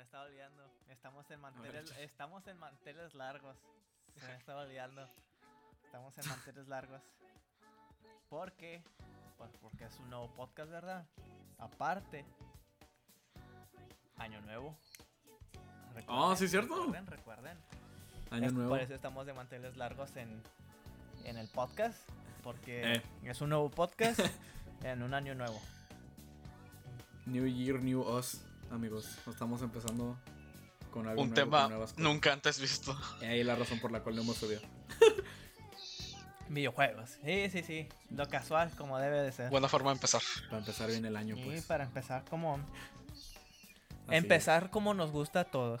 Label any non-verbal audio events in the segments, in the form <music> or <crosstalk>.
me estaba olvidando. Estamos en manteles, estamos en manteles largos. Se me estaba olvidando. Estamos en manteles largos. ¿Por qué? Pues porque es un nuevo podcast, ¿verdad? Aparte, año nuevo. Ah, sí, cierto. Recuerden, recuerden. Año Es- nuevo. Por eso estamos de manteles largos en, en el podcast. Porque Eh. es un nuevo podcast <laughs> en un año nuevo. New Year, New Us, amigos. Estamos empezando con algo Un nuevo, tema con nuevas cosas. nunca antes visto. Y ahí la razón por la cual no hemos subido. <laughs> Videojuegos. Sí, sí, sí. Lo casual como debe de ser. Buena forma de empezar. Para empezar bien el año, y pues. para empezar como... Así empezar como nos gusta a todos.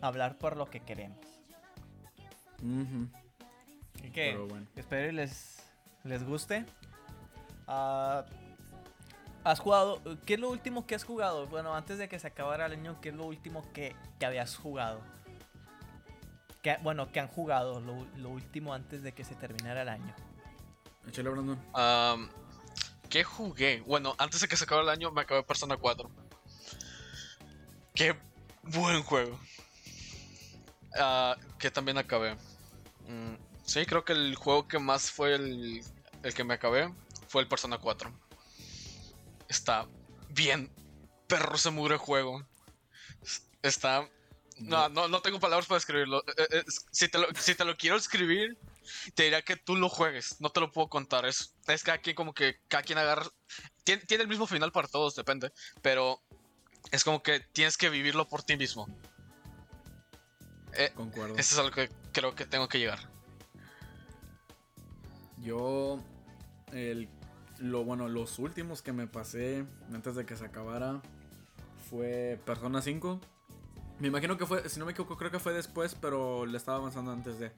Hablar por lo que queremos. es. Ujú, Y que Pero bueno. espero y les, les guste. Ah, ¿Has jugado? ¿Qué es lo último que has jugado? Bueno, antes de que se acabara el año, ¿qué es lo último que, que habías jugado? Que, bueno, que han jugado lo, lo último antes de que se terminara el año. Échale, Brandon. ¿Qué jugué? Bueno, antes de que se acabe el año me acabé Persona 4. Qué buen juego. Ah, que también acabé. Mm, sí, creo que el juego que más fue el, el que me acabé fue el Persona 4. Está bien. Perro se mugre juego. Está. No, no, no tengo palabras para describirlo. Eh, eh, si, te lo, si te lo quiero escribir, te diría que tú lo juegues. No te lo puedo contar. Es, es cada quien como que cada quien agarra. Tiene, tiene el mismo final para todos, depende. Pero es como que tienes que vivirlo por ti mismo. Eh, Concuerdo. eso es algo que creo que tengo que llegar. Yo, el, lo bueno, los últimos que me pasé antes de que se acabara fue Persona 5. Me imagino que fue, si no me equivoco, creo que fue después, pero le estaba avanzando antes de.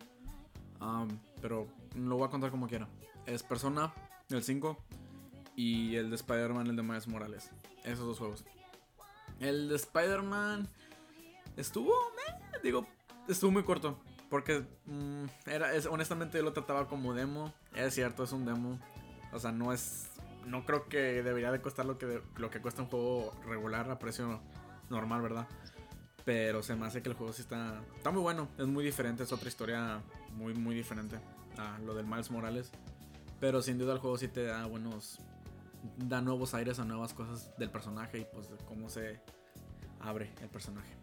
Am, pero lo voy a contar como quiera. Es Persona, el 5, y el de Spider-Man, el de Miles Morales. Esos dos juegos. El de Spider-Man estuvo, meh, digo, estuvo muy corto. Porque mm, era, es, honestamente yo lo trataba como demo. Es cierto, es un demo. O sea, no es. No creo que debería de costar lo que, lo que cuesta un juego regular a precio normal, ¿verdad? Pero se me hace que el juego sí está. Está muy bueno. Es muy diferente. Es otra historia muy, muy diferente a lo del Miles Morales. Pero sin duda el juego sí te da buenos. Da nuevos aires a nuevas cosas del personaje y pues de cómo se abre el personaje.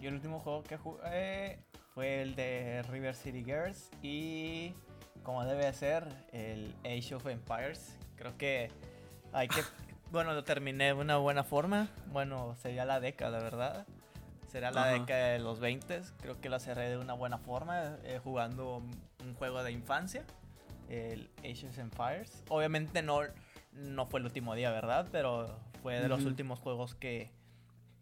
Yo el último juego que jugué fue el de River City Girls y como debe de ser el Age of Empires. Creo que hay que... <laughs> Bueno, lo terminé de una buena forma. Bueno, sería la década, ¿verdad? Será la Ajá. década de los 20. Creo que lo cerré de una buena forma eh, jugando un juego de infancia. El Age of Empires. Obviamente no, no fue el último día, ¿verdad? Pero fue de los últimos juegos que,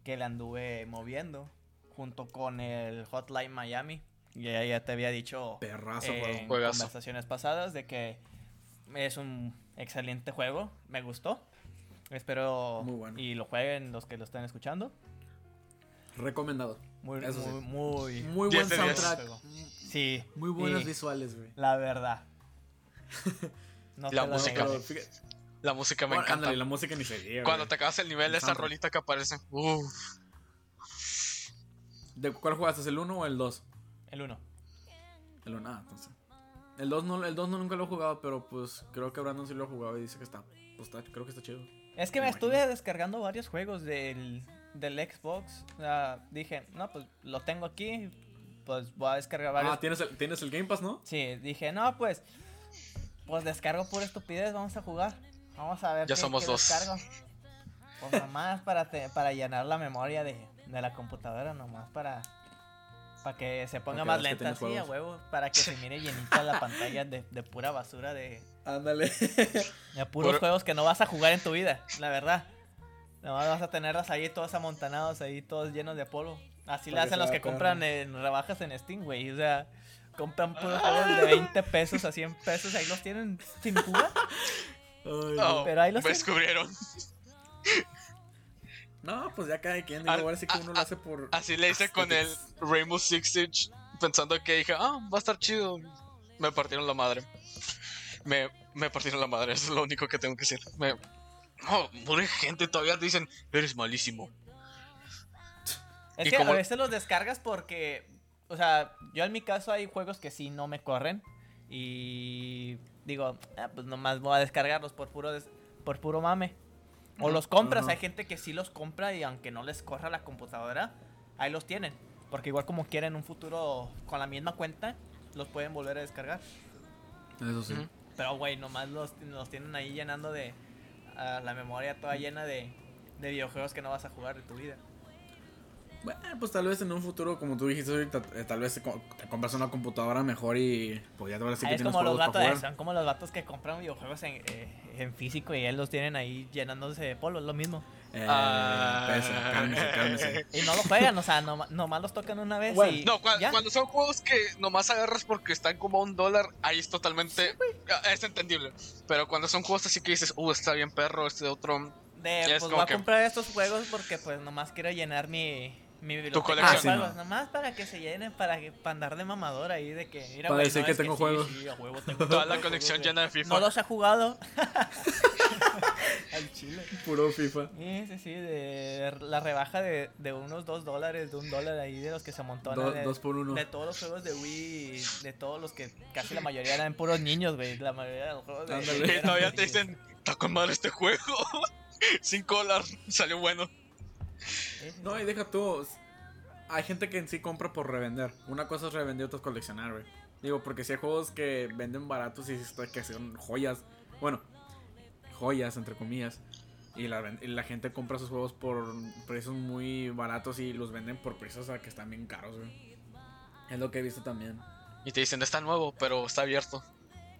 que le anduve moviendo. Junto con el Hotline Miami. Y ya, ya te había dicho Perrazo, en conversaciones pasadas de que es un excelente juego. Me gustó. Espero Muy bueno. y lo jueguen los que lo están escuchando. Recomendado. Muy, Eso sí. muy, muy, buen soundtrack. Sí. Muy buenas y visuales, güey. La verdad. <laughs> No La música. fíjate- La música me Bueno, encanta. ándale, la música ni se diga, Cuando güey. te acabas el nivel, El esa rolita que aparece. Uf. ¿De cuál jugaste? ¿El 1 o el 2? El 1. El 1, ah, entonces. El 2 no, el 2 no nunca lo he jugado, pero pues creo que Brandon sí lo ha jugado y dice que está, pues está, creo que está chido. Es que me Me estuve descargando varios juegos del, del Xbox. O sea, dije, no, pues lo tengo aquí. Pues voy a descargar varios. Ah, ¿tienes el, tienes el Game Pass, ¿no? Sí, dije, no, pues. Pues descargo por estupidez, vamos a jugar. Vamos a ver. Ya qué- somos qué dos. descargo. Pues nomás para, te- para llenar la memoria de, de la computadora, nomás para. Para que se ponga que más lenta, sí, a huevo. Para que se mire llenita la pantalla de, de pura basura, de, Ándale. <laughs> de puros Por- juegos que no vas a jugar en tu vida, la verdad. Nomás vas a tenerlas ahí todos amontanados, ahí todos llenos de polvo. Así le hacen los que compran en rebajas en Steam, güey. O sea, compran puros juegos de 20 pesos a 100 pesos, ahí los tienen sin jugar. <laughs> Ay, Oh, Pero ahí lo me sé. descubrieron. No, pues ya cada quien. Digo, Al- ahora sí que uno a- lo hace por. Así le hice con el Rainbow Six Siege, pensando que dije, ah, va a estar chido. Me partieron la madre. Me, me partieron la madre, eso es lo único que tengo que decir. Me, no, pobre gente, todavía dicen, eres malísimo. Es Y que como- a veces los descargas porque, o sea, yo en mi caso hay juegos que sí no me corren y digo, ah, pues nomás voy a descargarlos por puro des- por puro mame. O los compras, hay gente que sí los compra y aunque no les corra la computadora, ahí los tienen. Porque igual como quieren en un futuro con la misma cuenta, los pueden volver a descargar. Eso sí. Pero, güey, nomás los, los tienen ahí llenando de la memoria toda llena de, de videojuegos que no vas a jugar de tu vida. Bueno, pues tal vez en un futuro, como tú dijiste ahorita, eh, tal vez te, co- te compras una computadora mejor y pues ya te vas a decir Ah, que es tienes como los vatos, son como los vatos que compran videojuegos en, eh, en físico y él los tienen ahí llenándose de polvo, es lo mismo. Eh, Ah. cálmese, cálmese. <laughs> Y no lo juegan, o sea, noma- nomás los tocan una vez Bueno, y No, ya. cuando son juegos que nomás agarras porque están como a un dólar, ahí es totalmente. ah, es entendible. Pero cuando son juegos así que dices, uh, está bien perro, este otro. De, es pues voy a que- comprar estos juegos porque pues nomás quiero llenar mi, mi biblioteca Ah, sí, juegos. no. Nomás para que se llenen, para, que, para andar de mamador ahí de que... Mira, Para güey, decir no, que tengo sí, juegos. sí, a huevo <laughs> tengo Toda la juegos, colección llena de FIFA. No los he jugado. <laughs> Al chile. Puro FIFA. Sí, sí, sí, de la rebaja de, de unos 2 dólares, de un dólar ahí de los que se amontonan. Do- de, dos por uno. de todos los juegos de Wii, de todos los que casi la mayoría eran puros niños, güey. La mayoría de los juegos de Ándale. Wii todavía te dicen, está con madre este juego. <laughs> 5 dólares, salió bueno. No, y deja tú. Hay gente que en sí compra por revender. Una cosa es revender, otra es coleccionar, güey. Digo, porque si hay juegos que venden baratos y que son joyas. Bueno, joyas, entre comillas. Y la, ven- y la gente compra sus juegos por precios muy baratos y los venden por precios a que están bien caros, güey. Es lo que he visto también. Y te dicen, está nuevo, pero está abierto.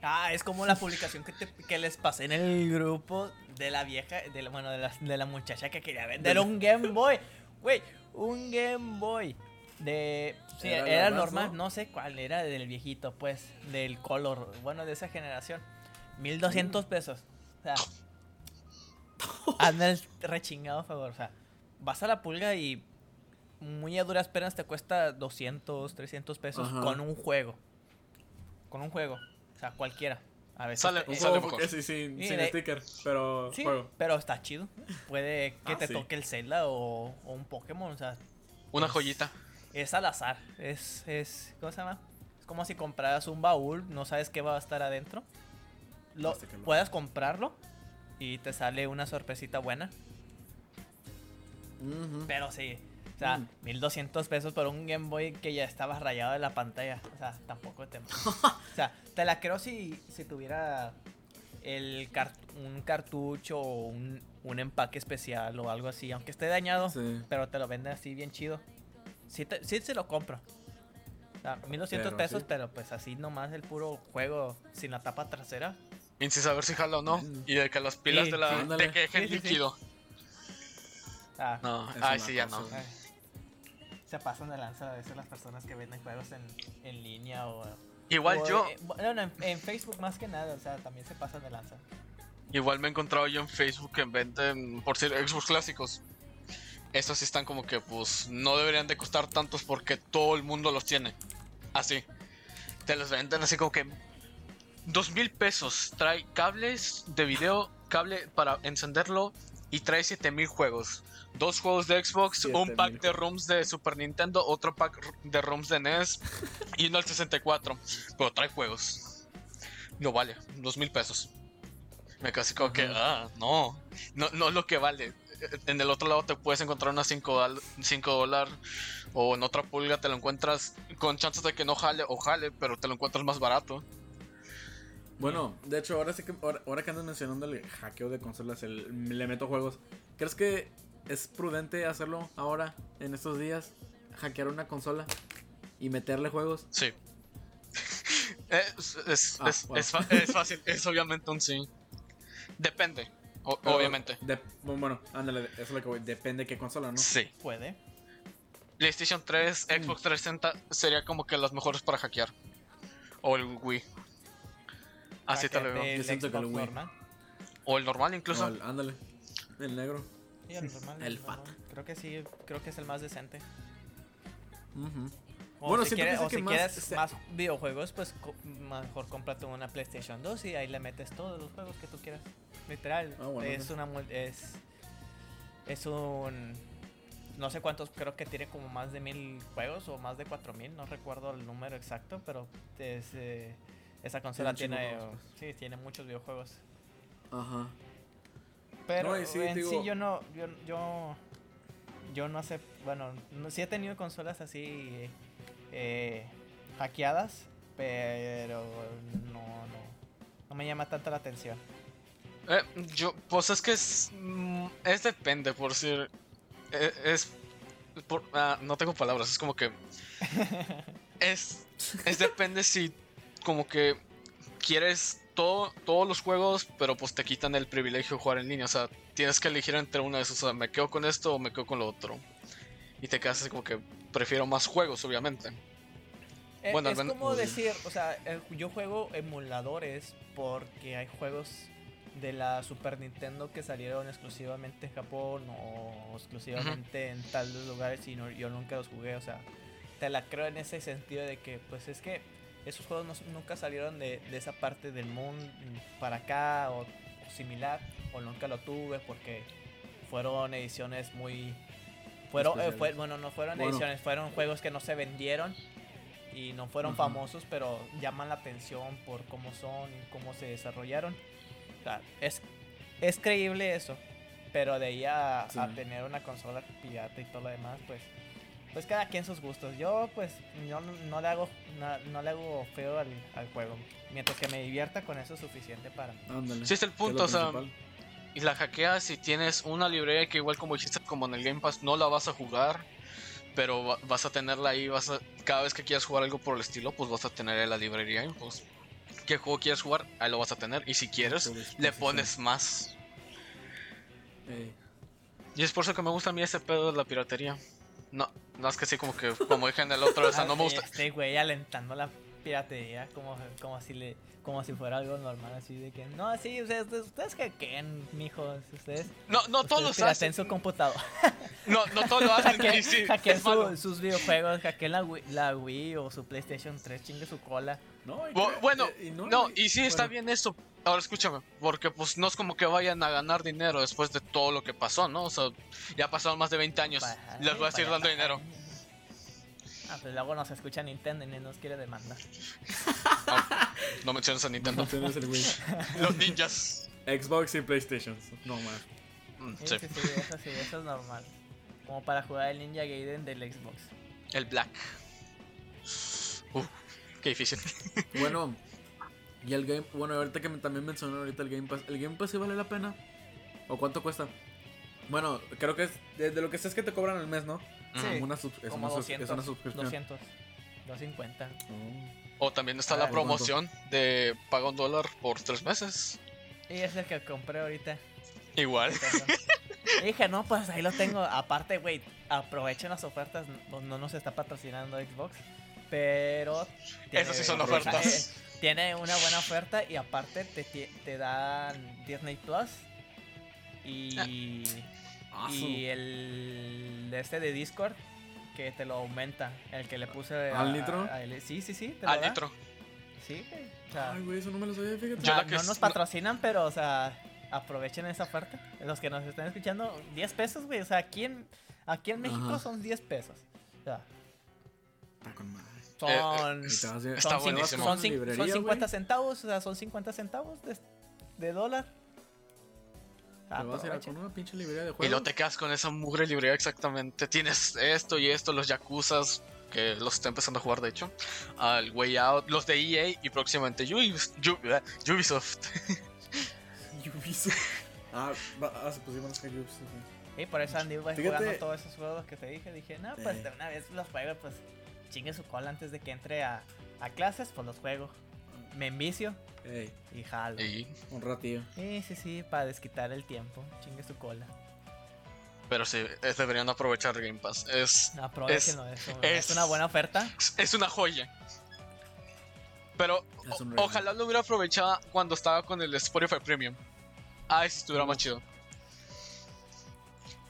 Ah, es como la publicación que, te- que les pasé en el grupo de la vieja, de la, bueno, de la, de la muchacha que quería vender un Game Boy. Güey, un Game Boy. De. Sí, ¿Era normal, no? no sé cuál, era del viejito, pues, del color, bueno, de esa generación. 1200 pesos. O sea, anda el rechingado favor. O sea, vas a la pulga y muy a duras penas te cuesta 200, 300 pesos Ajá. con un juego. Con un juego. O sea, cualquiera. A veces Sale- eh, Sale mejor. que sí, sin, Sí, sin de- sticker, pero Sí, juego. pero está chido. Puede que Ah, te sí. toque el Zelda o, o un Pokémon. O sea, Una Es- joyita. es al azar. Es, es. ¿Cómo se llama? Es como si compraras un baúl, no sabes qué va a estar adentro. Lo, puedas comprarlo y te sale una sorpresita buena. Pero sí. O sea, Mm. 1200 pesos por un Game Boy que ya estaba rayado de la pantalla. O sea, tampoco te. <laughs> o sea, te la creo si, si tuviera el car- un cartucho o un, un empaque especial o algo así. Aunque esté dañado, Sí. pero te lo venden así bien chido. Sí, te- sí se lo compro. O sea, 1200 Pero pesos, sí. pero pues así nomás el puro juego sin la tapa trasera. Y sin saber si jala o no. Mm. Y de que las pilas Sí, de la. sí, ándale. de que dejen Sí, sí, sí. líquido. Ah, No, una sí, ya cosa. no. ay. Se pasan de lanza a veces las personas que venden juegos en, en línea o... Igual o, yo. eh, bueno, en, en Facebook más que nada, o sea, también se pasan de lanza. Igual me he encontrado yo en Facebook que venden, por ser Xbox clásicos. Estos sí están como que, pues, no deberían de costar tantos porque todo el mundo los tiene. Así. Te los venden así como que... Dos mil pesos. Trae cables de video, cable para encenderlo y trae 7000 juegos. Dos juegos de Xbox, un 7000 pack de ROMs de Super Nintendo, otro pack de ROMs de NES <laughs> y uno al 64. Pero trae juegos. No vale, dos mil pesos. Me casi como que, ah, no, no, no es lo que vale. En el otro lado te puedes encontrar unas 5 dólares o en otra pulga te lo encuentras con chances de que no jale o jale, pero te lo encuentras más barato. Bueno, de hecho, ahora sí que ahora, ahora que andas mencionando el hackeo de consolas, el le meto juegos. ¿Crees que es prudente hacerlo ahora, en estos días? Hackear una consola y meterle juegos. Sí. <laughs> Es, es, Ah, es- wow. es fa- es fácil, es obviamente un sí. Depende, o- Pero obviamente. de- bueno, ándale, eso es lo que voy. Depende de qué consola, ¿no? Sí. Puede. PlayStation 3, Mm. Xbox 360 sería como que las mejores para hackear. O el Wii. Así te lo Hackearte veo. el Yo siento que lo Wii. normal. O el normal incluso. No, el- ándale. El negro. Sí, el normal, El normal. fat. Creo que sí, creo que es el más decente. O Bueno, si, quieres, es el o que si más quieres se- más videojuegos, pues co- mejor cómprate una PlayStation 2 y ahí le metes todos los juegos que tú quieras. Literal. Ah, bueno, es una es es un no sé cuántos, creo que tiene como más de mil juegos o más de cuatro mil, no recuerdo el número exacto, pero es, eh, esa consola Tiene juegos, sí, tiene muchos videojuegos. Ajá. Pero No, sí, en sí yo no, yo, yo, yo no sé, bueno, no, sí he tenido consolas así eh, hackeadas, pero no, no, no me llama tanto la atención. Eh, yo, pues es que es, mm, es depende, por decir, eh, es, por- ah, no tengo palabras, es como que, <laughs> es, es depende si como que quieres todo, todos los juegos, pero pues te quitan el privilegio de jugar en línea, o sea, tienes que elegir entre uno de esos, o sea, me quedo con esto o me quedo con lo otro, y te quedas así como que prefiero más juegos, obviamente. Eh, Bueno, al es menos- como decir, o sea, eh, yo juego emuladores porque hay juegos de la Super Nintendo que salieron exclusivamente en Japón o exclusivamente en tales lugares y no- yo nunca los jugué, o sea, te la creo en ese sentido de que pues es que esos juegos no- nunca salieron de, de esa parte del mundo para acá o, o similar o nunca lo tuve porque fueron ediciones muy fueron eh, fue- bueno no fueron Bueno. ediciones fueron juegos que no se vendieron y no fueron famosos pero llaman la atención por cómo son y cómo se desarrollaron O sea, es es creíble eso pero de ahí a, Sí. a tener una consola pirata y todo lo demás pues pues cada quien sus gustos. Yo pues no, no le hago na- no, le hago feo al, al juego. Mientras que me divierta con eso es suficiente para. Ándale. Sí, es el es punto, o sea, y la hackeas y tienes una librería que igual como dijiste, como en el Game Pass, no la vas a jugar, pero va- vas a tenerla ahí, vas a, cada vez que quieras jugar algo por el estilo, pues vas a tener en la librería, y pues, ¿qué juego quieres jugar? Ahí lo vas a tener, y si quieres, le pones más. Y es por eso que me gusta a mí ese pedo de la piratería. No, no es que sí, como que, como dije en el otro, o sea, no me gusta. Este güey alentando la piratería como, como si le como si fuera algo normal así de que no sí ustedes ustedes hackeen mijos ustedes No, no todos ustedes pirateen hacen. su computador No, no todos lo hacen, <laughs> y hackeen, sí, hackeen es su- sus videojuegos hackeen la Wii, la Wii o su PlayStation 3 chingue su cola No, y Bueno, eh, no, y sí está bueno, bien esto. Ahora escúchame, porque pues no es como que vayan a ganar dinero después de todo lo que pasó, ¿no? O sea, ya pasaron más de 20 años. Para- Les voy a seguir para- dando para- dinero. ah pues luego nos escucha Nintendo y nos quiere demandar No menciones a Nintendo. No el Wii. Los ninjas. Xbox y PlayStation. No más. Mm, sí, sí. sí, sí, eso sí eso es normal como para jugar el Ninja Gaiden del Xbox El Black. Uh, qué difícil. Bueno, y el Game. Bueno, ahorita que me- también mencionó ahorita el Game Pass. ¿El Game Pass sí vale la pena? ¿O cuánto cuesta? Bueno, creo que es. De, de lo que sé es que te cobran al mes, ¿no? Sí. Como una, sub- es como una, sub- 200 es una suscripción. 200 250 Oh. O también está Ah, la ¿de promoción de paga un dólar por tres meses. Y es el que compré ahorita. Igual. Y <laughs> dije, no, pues ahí lo tengo. Aparte, güey, aprovechen las ofertas. No, no nos está patrocinando Xbox. Pero. Esas sí son ofertas. Tiene una buena oferta y aparte te, te dan Disney Plus. Y. Ah, Y el de este de Discord. Que te lo aumenta. El que le puse. ¿Al a- nitro? a él. sí, sí, sí. te lo Al da. litro. Sí, güey. O sea, Ay, güey, eso no me lo sabía, fíjate. No es- nos no- patrocinan, pero, o sea, aprovechen esa oferta. Los que nos están escuchando, 10 pesos, güey. O sea, aquí en, aquí en México Ajá. son 10 pesos. O sea, Está con madre. Son, Y a- Está son, buenísimo. son, Librería, son güey. 50 centavos, o sea, son 50 centavos de, de dólar. Te vas a ir a con una pinche librería de Y juegos. luego te quedas con esa mugre librería exactamente. Tienes esto y esto, los Yakuzas, que los está empezando a jugar de hecho. Al Way Out, los de EA y próximamente Ubis- Ub- eh, Ubisoft. <laughs> Ubisoft. ah, ah, se pusieron que Ubisoft. Y por eso Andy va Fíjate- jugando todos esos juegos que te dije. Dije, no, pues Eh. de una vez los juego, pues chingue su cola antes de que entre a, a clases, pues los juego. Me envicio Ey, y jalo. Un ratillo. Sí, sí, sí, para desquitar el tiempo. Chingue su cola. pero sí, es- deberían aprovechar Game Pass. Es, Aprovechenlo, eso. Es, es- una buena oferta. es una joya. Pero Es o- ojalá lo hubiera aprovechado cuando estaba con el Spotify Premium. Ah, si estuviera más chido.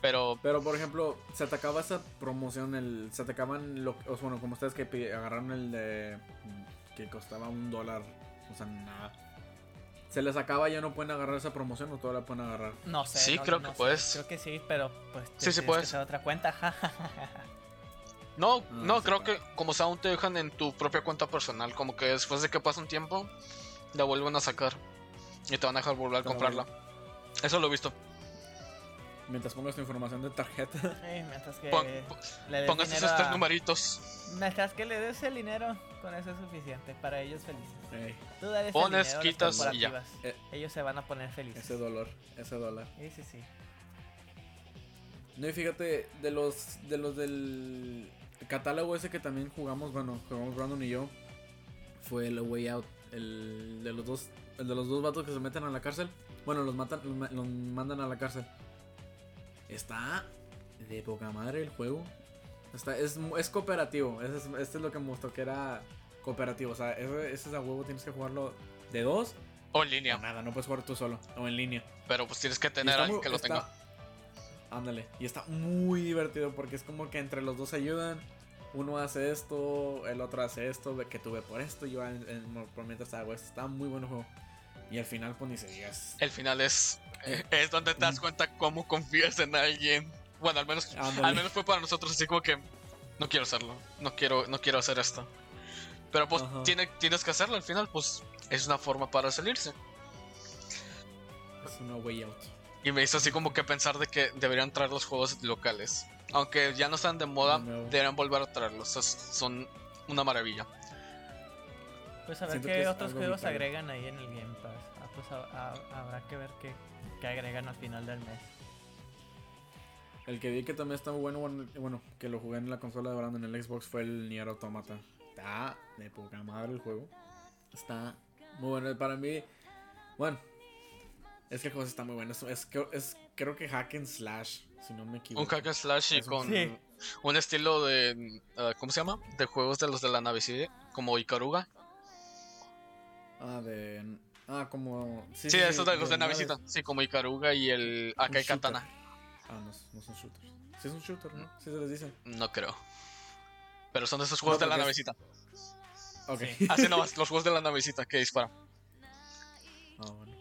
Pero Pero por ejemplo, se te acaba esa promoción, el, se te acaban, lo, o sea, bueno, como ustedes que agarraron el de que costaba un dólar, o sea, nada. se les acaba ya no pueden agarrar esa promoción o todavía la pueden agarrar. No sé. Sí, no- creo no que sé. puedes. Creo que sí, pero pues te Sí, sí puedes. que hacer otra cuenta. No, Ah, no, sí, creo que como sea aún te dejan en tu propia cuenta personal, como que después de que pasa un tiempo, la vuelven a sacar y te van a dejar volver a comprarla. Eso lo he visto. Mientras pongas tu información de tarjeta. Mientras que Pon- le des Pongas esos tres a- numeritos. Mientras que le des el dinero, con eso es suficiente. Para ellos felices. Ey, Tú dales Pones, el dinero quitas y ya. Eh. Ellos se van a poner felices. ese dolor, ese dólar. Sí, sí, sí. No, y fíjate, de los, de los del catálogo ese que también jugamos, bueno, jugamos Brandon y yo, fue el Way Out, el de los dos, el de los dos vatos que se meten a la cárcel. Bueno, los matan, los, ma- los mandan a la cárcel. Está de poca madre el juego. Está, es, es cooperativo. Es, este es lo que me gustó, que era cooperativo. O sea, ese, ese es a huevo, tienes que jugarlo de dos. O en O línea. nada, no puedes jugar tú solo. O en línea. Pero pues tienes que tener a alguien que lo está- tenga. Ándale. Y está muy divertido porque es como que entre los dos ayudan. Uno hace esto, el otro hace esto, que tuve por esto, yo en- en- por mientras hago esto. Está muy bueno el juego. Y al final pues ni se digas. El final es, Eh, es donde te das mm. cuenta cómo confías en alguien. Bueno, al menos, al menos fue para nosotros así como que no quiero hacerlo, no quiero, no quiero hacer esto. Pero pues Ajá. tiene, tienes que hacerlo al final, pues es una forma para salirse. Es una way out. Y me hizo así como que pensar de que deberían traer los juegos locales. Aunque ya no están de moda, deberían volver a traerlos. es- son una maravilla. Pues a ver Siento qué otros juegos vital. agregan ahí en el Game a- a- habrá que ver qué, qué agregan al final del mes. El que vi que también está muy bueno, bueno, bueno, que lo jugué en la consola de Brandon en el Xbox fue el Nier Automata. Está de poca madre el juego. Está muy bueno. Para mí, bueno, es que el juego está muy bueno. Es, es, que- es- creo que hack and slash, si no me equivoco. Un hack and slash y Es con Sí. un estilo de. ah, ¿Cómo se llama? De juegos de los de la navecilla, como Ikaruga. Ah, de. Ah, como. Sí, esos de los de naves. navecita. Sí, como Ikaruga y el Akai. Katana. Ah, no, no son shooters. Sí, es un shooter, ¿no? Sí, se les dice. No creo. Pero son de esos juegos No, de la es- navecita. Ok. Sí. Así nomás, <laughs> los juegos de la navecita que disparan. Ah, bueno.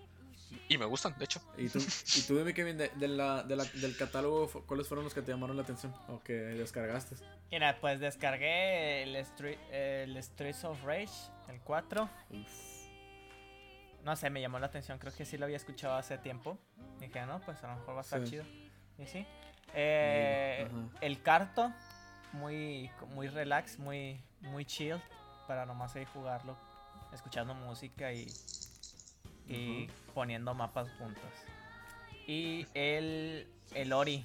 Y me gustan, de hecho. ¿Y tú, y tú dime, Kevin, de, de la, de la- del catálogo, ¿cuáles fueron los que te llamaron la atención? O que descargaste. Mira, pues descargué el, Street, el Streets of Rage, el 4. No sé, me llamó la atención. Creo que sí lo había escuchado hace tiempo. Dije, no, pues a lo mejor va a estar Sí. chido. Y sí. Eh, el carto, muy, muy relax, muy, muy chill. Para nomás ahí jugarlo, escuchando música y, y poniendo mapas juntos. Y el, el Ori.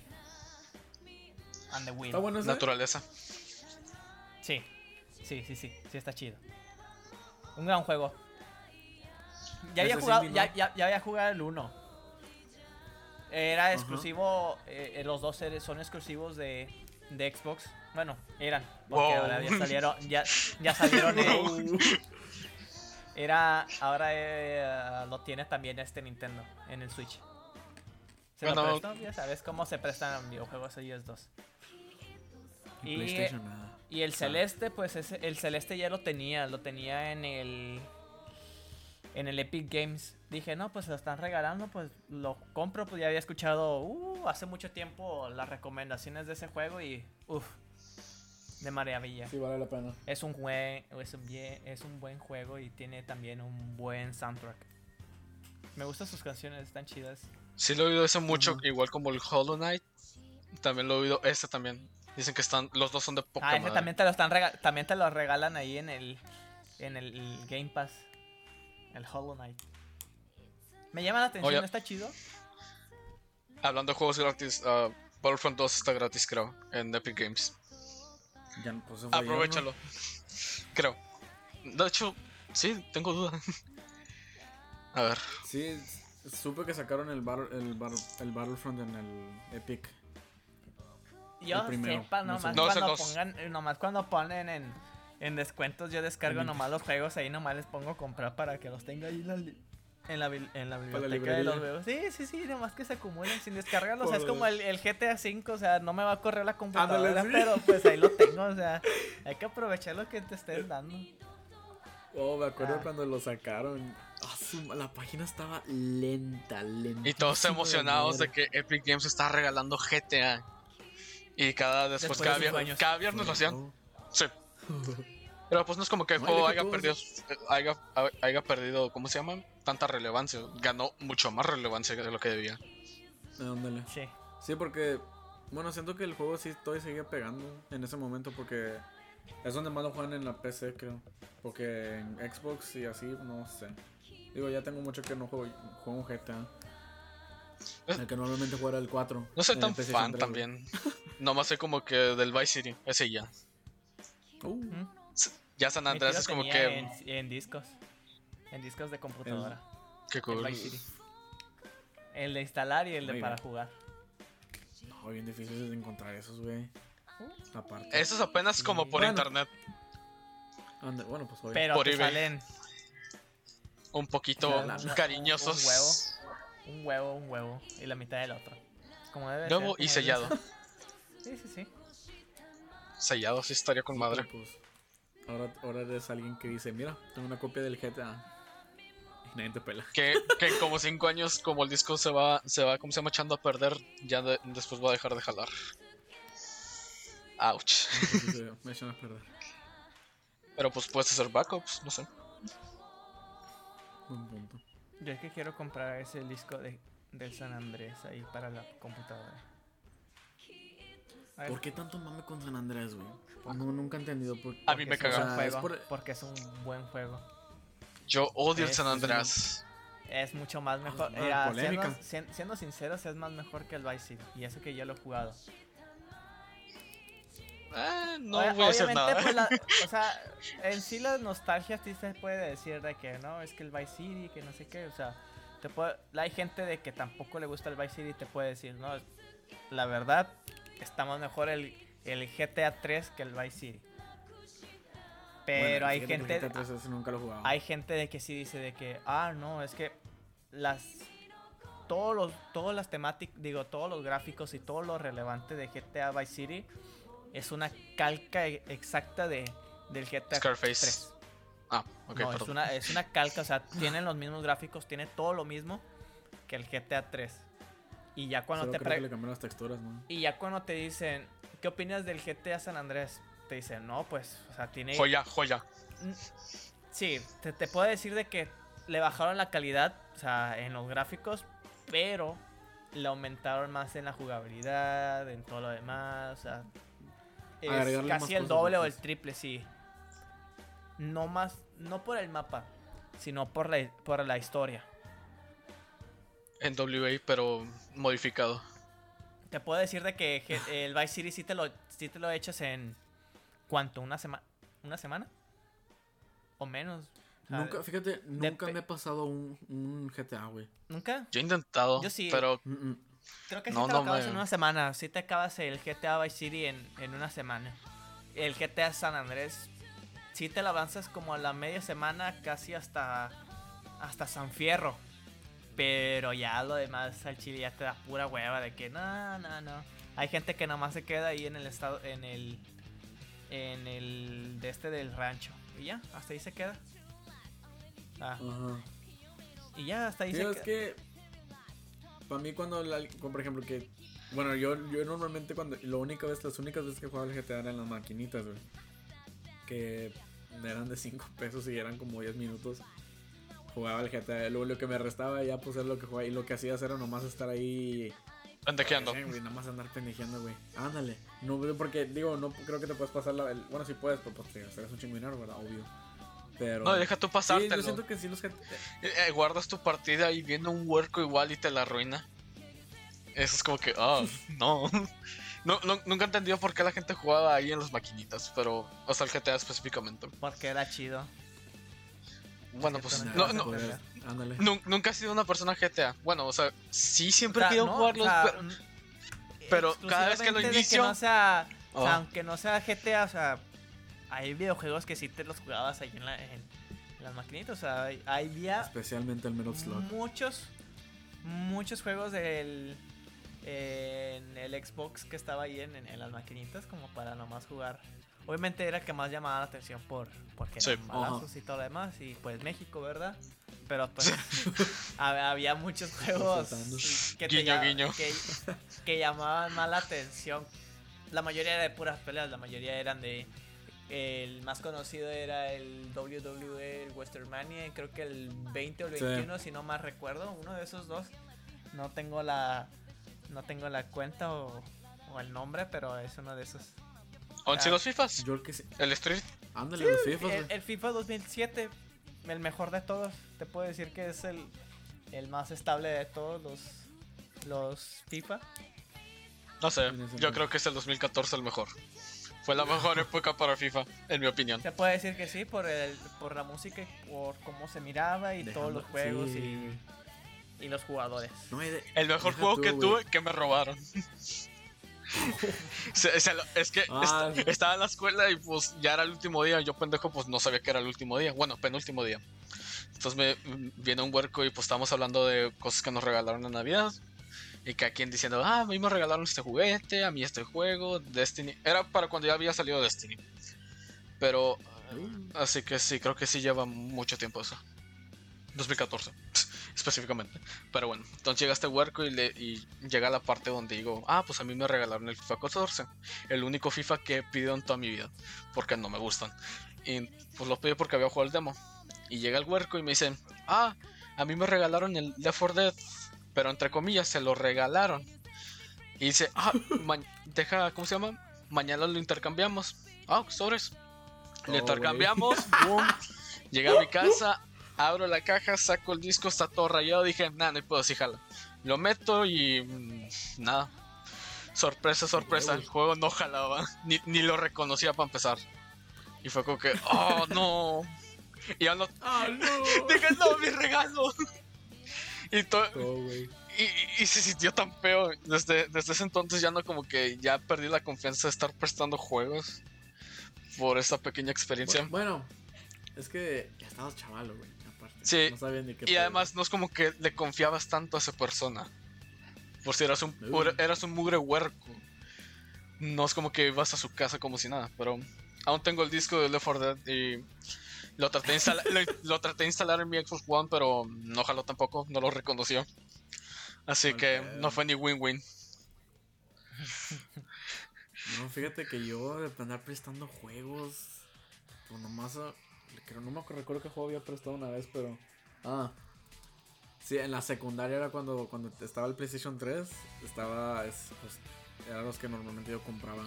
And the Will. ¿Está bueno ese? Naturaleza. Sí, sí, sí, sí, sí está chido. Un gran juego. Ya había jugado, ya, ya, ya había jugado el 1. Era exclusivo, eh, eh, los dos seres son exclusivos de, de Xbox. Bueno, eran, porque Wow. ahora ya <laughs> salieron, ya, ya salieron Era, ahora eh, lo tiene también este Nintendo en el Switch. Se lo Bueno. prestó, ya sabes cómo se prestan videojuegos ellos dos. Y Y- PlayStation, nada. Y el Ah. celeste, pues ese, el celeste ya lo tenía, lo tenía en el en el Epic Games. Dije, no, pues lo están regalando, pues lo compro, pues ya había escuchado uh, hace mucho tiempo las recomendaciones de ese juego y uff, de maravilla. Sí, vale la pena. Es un buen, es un bien, es un buen juego y tiene también un buen soundtrack. Me gustan sus canciones, están chidas. Sí lo he oído ese mucho, igual como el Hollow Knight. También lo he oído ese también. Dicen que están, los dos son de poca Ah, ese también te lo están también te lo regalan ahí en el en el Game Pass. El Hollow Knight. Me llama la atención, Oye. está chido. Hablando de juegos gratis, ah, Battlefront 2 está gratis, creo, en Epic Games. Ya, pues. Aprovechalo. Creo. De hecho, sí, tengo duda. A ver. Sí, supe que sacaron el, Battle- el, Battle- el Battlefront en el Epic. Yo primero, sepa, no nomás sé. No, el cuando pongan, nomás cuando ponen en, en descuentos, yo descargo En- nomás los juegos ahí, nomás les pongo a comprar para que los tenga ahí en la, en la, en la la biblioteca de los juegos. Sí, sí, sí, nomás que se acumulen sin descargarlos. Es como el, el GTA V, o sea, no me va a correr la computadora, Ándale, sí. pero pues ahí lo tengo, o sea, <laughs> hay que aprovechar lo que te estén dando. Oh, me acuerdo Ah. cuando lo sacaron. Ah, su- la página estaba lenta, lenta. Y todos emocionados de que Epic Games está regalando GTA. Y cada después, Después de cada, cinco vier- años. cada viernes lo hacían. Sí. Pero pues no es como que el No, juego haya perdido, haya, haya perdido, ¿cómo se llama? Tanta relevancia. Ganó mucho más relevancia de lo que debía. Ándale. Sí. Sí, porque. Bueno, siento que el juego sí todavía seguía pegando en ese momento porque es donde más lo juegan en la PC, creo. Porque en Xbox y así, no sé. Digo, ya tengo mucho que no juego, juego un GTA. El que normalmente juega el 4. No soy tan fan 3, también. <laughs> Nomás sé como que del Vice City, ese ya. Uh. Ya San Andreas es como que... En, en discos. En discos de computadora. Qué El cool. Vice City. El de instalar y el de Muy para bien. jugar. no, bien difícil de encontrar esos, güey. Aparte. Eso es apenas como por Bueno. internet. Ande- bueno, pues obvio. Pero Por te eBay. salen Un poquito La- la- la- cariñosos. un huevo. un huevo, un huevo y la mitad del otro. Como debe Nuevo ser, y como sellado. <laughs> Sí, sí, sí. Sellado, sí estaría con madre. Pero, pues, ahora, ahora eres alguien que dice, mira, tengo una copia del GTA. Y nadie te pela. Que, que <laughs> como cinco años, como el disco se va, se va, como se llama, echando a perder, ya de- después va a dejar de jalar. Ouch. Me echan a perder. Pero pues puedes hacer backups, no sé. Buen punto. Yo es que quiero comprar ese disco de, del San Andrés ahí para la computadora. ¿Por qué tanto mame con San Andrés, güey? No, nunca he entendido por A mí me porque es un caga. buen O sea, juego, es por- Porque es un buen juego. Yo odio el San Andreas. Es mucho más mejor. Ah, Mira, polémica. siendo, sien- siendo sinceros, es más mejor que el Vice City. Y eso que yo lo he jugado. Eh, no Obvia- voy a nada. pues, la- <laughs> o sea, en sí la nostalgia sí se puede decir de que no, es que el Vice City, que no sé qué, o sea, te puede, hay gente de que tampoco le gusta el Vice City y te puede decir, no, la verdad, está más mejor el, el GTA 3 que el Vice City. Pero Bueno, hay gente, el GTA 3 ese nunca lo he jugado. hay gente de que sí dice de que, ah, no, es que las todos los todas las temáticas, digo, todos los gráficos y todo lo relevante de GTA Vice City es una calca e- exacta de del GTA Scarface. 3. Ah, ok, no, es una es una calca, o sea, tienen los mismos gráficos, tiene todo lo mismo que el GTA 3. Y ya cuando Solo te creo pre- que le cambiaron las texturas, ¿no? y ya cuando te dicen, ¿qué opinas del GTA San Andrés? Te dicen, "No, pues, o sea, tiene Joya, joya. Sí, te, te puedo decir de que le bajaron la calidad, o sea, en los gráficos, pero le aumentaron más en la jugabilidad, en todo lo demás, o sea, es Agregarle más casi el doble o el triple, sí. No más, no por el mapa, sino por la, por la historia. En WA, pero modificado. Te puedo decir de que Ge- el Vice City sí te lo, sí te lo echas en, ¿cuánto? ¿Una, semana ¿Una semana? ¿O menos? Nunca, fíjate, nunca me he pasado un, un GTA, güey. ¿Nunca? Yo he intentado, Yo sí. pero Mm, mm. Creo que sí No, te lo no acabas me- en una semana. Sí te acabas el GTA Vice City en, en una semana. El GTA San Andrés. Sí te lo avanzas como a la media semana, casi hasta, hasta San Fierro. Pero ya lo demás al chile ya te da pura hueva de que no, no, no. Hay gente que nomás se queda ahí en el estado, en el, en el de este del rancho. Y ya, hasta ahí se queda. Ah, y ya, hasta ahí se es queda. que para mí cuando, la- como por ejemplo que bueno yo yo normalmente cuando la única vez las únicas veces que jugaba el GTA eran las maquinitas güey que eran de 5 pesos y eran como 10 minutos jugaba el GTA luego lo que me restaba ya pues es lo que jugaba y lo que hacías era nomás estar ahí pendejeando. Sí, güey, nada más andar pendejeando güey ándale no porque digo no creo que te puedes pasar la el- bueno sí puedes pero pues te gastarás un chingo dinero verdad obvio pero No, deja tú sí, pasártelo. yo siento que sí los GTA Eh, eh, guardas tu partida y viene un huerco igual y te la arruina. Eso es como que, ah, <laughs> no. no. no- Nunca he entendido por qué la gente jugaba ahí en las maquinitas, pero, o sea, el GTA específicamente. Porque era chido. Bueno, pues, no, no, no, nunca he sido una persona GTA. Bueno, o sea, sí siempre O he sea, querido no, jugarlos, o sea, pero... mm, pero cada vez que lo inicio- no sea, o sea, Oh. aunque no sea GTA, o sea, hay videojuegos que sí te los jugabas ahí en, la, en, las maquinitas. O sea, hay, había especialmente el Metal Slug muchos, muchos juegos del en el Xbox que estaba ahí en, en- en las maquinitas como para nomás jugar Obviamente era el que más llamaba la atención por porque Sí. eran balazos y todo lo demás. Y pues México, ¿verdad? Pero pues <laughs> hab- había muchos juegos que, Guiño, guiño. que, que llamaban más la atención. La mayoría era de puras peleas, la mayoría eran de... El más conocido era el WWE Western Mania, creo que el 20 o el Sí. 21, si no más recuerdo, uno de esos dos. No tengo la no tengo la cuenta o, o el nombre, pero es uno de esos. ¿Aún sí Ah. los FIFAs? Yo que sí. El Street. Ándale, los FIFA. El, el FIFA 2007, el mejor de todos. Te puedo decir que es el, el más estable de todos los, los FIFA. No sé, yo creo que es el 2014 el mejor. Fue la mejor época para FIFA, en mi opinión. Se puede decir que sí, por, el, por la música y por cómo se miraba y todos los juegos sí. y, y los jugadores. No hay de- El mejor juego tú, que tuve, que me robaron. Se- se lo- es que Ah, est- estaba en la escuela y pues ya era el último día. Yo pendejo pues no sabía que era el último día. Bueno, penúltimo día. Entonces me viene un huerco y pues estábamos hablando de cosas que nos regalaron en Navidad. Y que quien diciendo, ah, a mí me regalaron este juguete, a mí este juego, Destiny. Era para cuando ya había salido Destiny. Pero, así que sí, creo que sí lleva mucho tiempo eso. 2014, <laughs> específicamente. Pero bueno, entonces llega este huerco y, le, y llega la parte donde digo, ah, pues a mí me regalaron el FIFA 14. El único FIFA que he pedido en toda mi vida. Porque no me gustan. Y pues lo pedí porque había jugado el demo. Y llega el huerco y me dice, ah, a mí me regalaron el Left 4 Dead. Pero entre comillas, se lo regalaron. Y dice, ah, <laughs> deja, ¿cómo se llama? Mañana lo intercambiamos. Ah, sobres. Oh, Lo intercambiamos, <laughs> boom. Llegué a mi casa, abro la caja, saco el disco, está todo rayado. Dije, nada, no puedo, sí, jala. Lo meto y. mm, nada. Sorpresa, sorpresa, el juego no jalaba. <laughs> Ni, ni lo reconocía para empezar. Y fue como que, oh no. Y ya no. ¡Ah, no! <laughs> Dije, no, mi regalo. Y, to- Oh, güey. y, y- se sintió tan feo. Desde, desde ese entonces ya no como que ya perdí la confianza de estar prestando juegos. Por esa pequeña experiencia. Bueno, es que ya estabas chavalo, güey. Sí, No sabía ni qué Y pedo. además no es como que le confiabas tanto a esa persona. Por si eras un, Uh. eras un mugre huerco. No es como que ibas a su casa como si nada. Pero aún tengo el disco de Left 4 Dead y lo traté, de instala- lo, <laughs> lo traté de instalar en mi Xbox One, pero no jaló tampoco, no lo reconoció. Así que no fue ni win-win. <laughs> No, fíjate que yo de andar prestando juegos. Pues nomás. Creo, no me recuerdo qué juego había prestado una vez, pero. Ah. Sí, en la secundaria era cuando, cuando estaba el PlayStation 3. Estaba. Es, pues, eran los que normalmente yo compraba.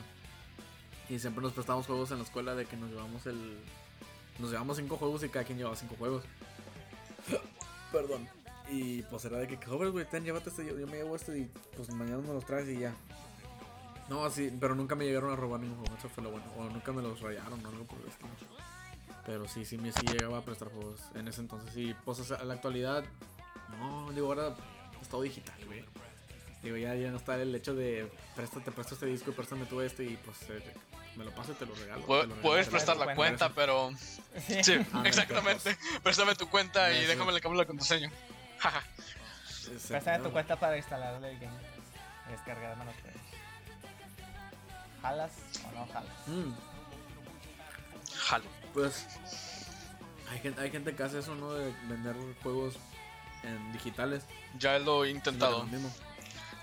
Y siempre nos prestábamos juegos en la escuela de que nos llevamos el. Nos llevamos cinco juegos y cada quien llevaba cinco juegos. <laughs> Perdón. Y pues era de que, sobres, güey, ten, llévate este, yo, me llevo este y pues mañana me los traes y ya. No, sí, pero nunca me llegaron a robar ningún juego, eso fue lo bueno. O nunca me los rayaron o algo por el. Pero sí, sí, me sí llegaba a prestar juegos en ese entonces. Y pues o sea, en la actualidad, no, digo, ahora es todo digital, güey. Digo, ya, ya no está el hecho de préstate, te presto este disco, préstame tú este y pues eh, me lo paso y te lo regalo. Pu- te lo regalo, Puedes te prestar la cuenta, pero... Sí. Sí, Ah, exactamente. Préstame tu cuenta y Eso. déjame le cambio la contraseña. Préstame tu cuenta para instalarle el game. y Descargarme los juegos. ¿Jalas o no jalas? Mm, Pues hay gente, hay gente que hace eso, ¿no? De vender juegos en digitales. Ya lo he intentado.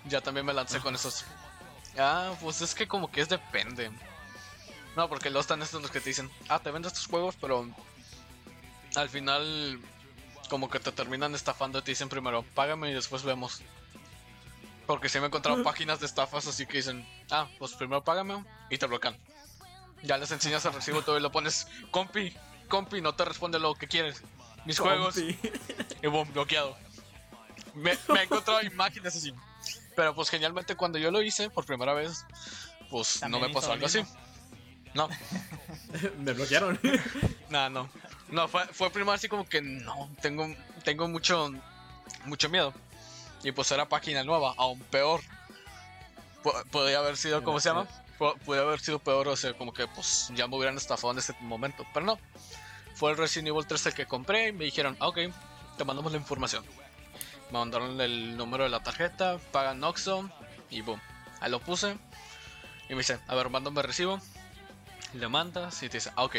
Ya también me lancé con esos. Ah, pues es que como que es depende. No, porque luego están estos los que te dicen, ah, te vendo estos juegos, pero al final como que te terminan estafando y te dicen primero, págame y después vemos. Porque si me he encontrado <laughs> páginas de estafas así que dicen, ah, pues primero págame y te bloquean. Ya les enseñas el recibo todo y lo pones, compi, compi, no te responde lo que quieres. Mis juegos. Y boom, bloqueado. Me, me he encontrado imágenes así. Pero pues genialmente cuando yo lo hice por primera vez, pues También no me pasó algo así. No, <laughs> Me bloquearon. <laughs> nada, no. No, fue, fue primero así como que no, tengo, tengo mucho, mucho miedo. Y pues era página nueva, aún peor. Podría haber sido, ¿cómo se llama? Pu- Puede haber sido peor, o sea, como que pues ya me hubieran estafado en ese momento. Pero no, fue el Resident Evil 3 el que compré y me dijeron, ah, ok, te mandamos la información. Me mandaron el número de la tarjeta, pagan Oxxo y boom. Ahí lo puse. Y me dice, a ver, mándame recibo. le mandas y te dice, ah, ok.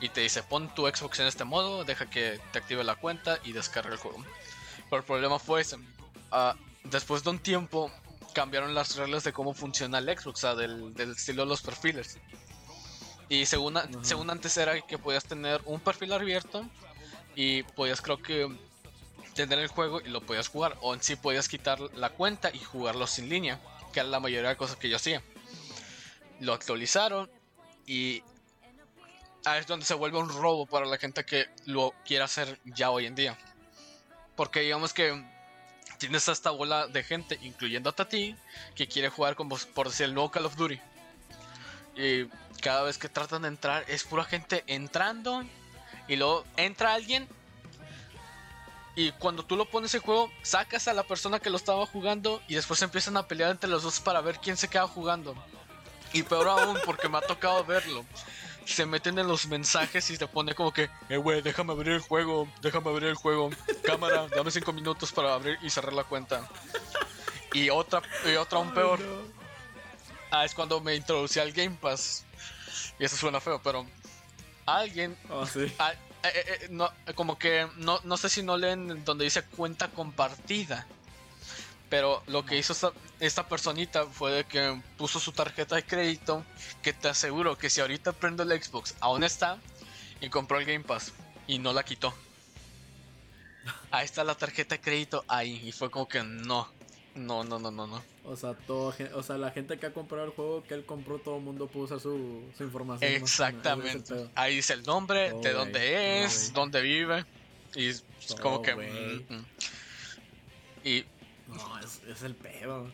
Y te dice, pon tu Xbox en este modo, deja que te active la cuenta y descarga el juego. Pero el problema fue ese. ah, después de un tiempo cambiaron las reglas de cómo funciona el Xbox, o sea, del, del estilo de los perfiles. Y según, según antes era que podías tener un perfil abierto y podías creo que tener el juego y lo podías jugar. O en sí podías quitar la cuenta y jugarlo sin línea, que era la mayoría de cosas que yo hacía. Lo actualizaron y ahí es donde se vuelve un robo para la gente que lo quiera hacer ya hoy en día. Porque digamos que tienes a esta bola de gente, incluyendo a ti, que quiere jugar como por decir el nuevo Call of Duty. Y cada vez que tratan de entrar es pura gente entrando y luego entra alguien y cuando tú lo pones en juego sacas a la persona que lo estaba jugando y después empiezan a pelear entre los dos para ver quién se queda jugando. Y peor aún porque me ha tocado verlo. Se meten en los mensajes y te pone como que, eh, güey, déjame abrir el juego, déjame abrir el juego. Cámara, dame cinco minutos para abrir y cerrar la cuenta. Y otra, y otra aún peor. Ah, es cuando me introducí al Game Pass. Y eso suena feo, pero alguien, Oh, sí. ah, eh, eh, eh, no, como que no, no sé si no leen donde dice cuenta compartida. Pero lo que hizo esta, esta personita fue de que puso su tarjeta de crédito, que te aseguro que si ahorita prendo el Xbox, aún está, y compró el Game Pass, y no la quitó. Ahí está la tarjeta de crédito ahí, y fue como que no, no, no, no, no, no. O sea, todo, o sea, la gente que ha comprado el juego que él compró, todo el mundo usar su, su información. Exactamente. Ahí dice el nombre, Oh, de dónde es, dónde vive. Y es como que. mm, mm. Y No, es, es el pedo.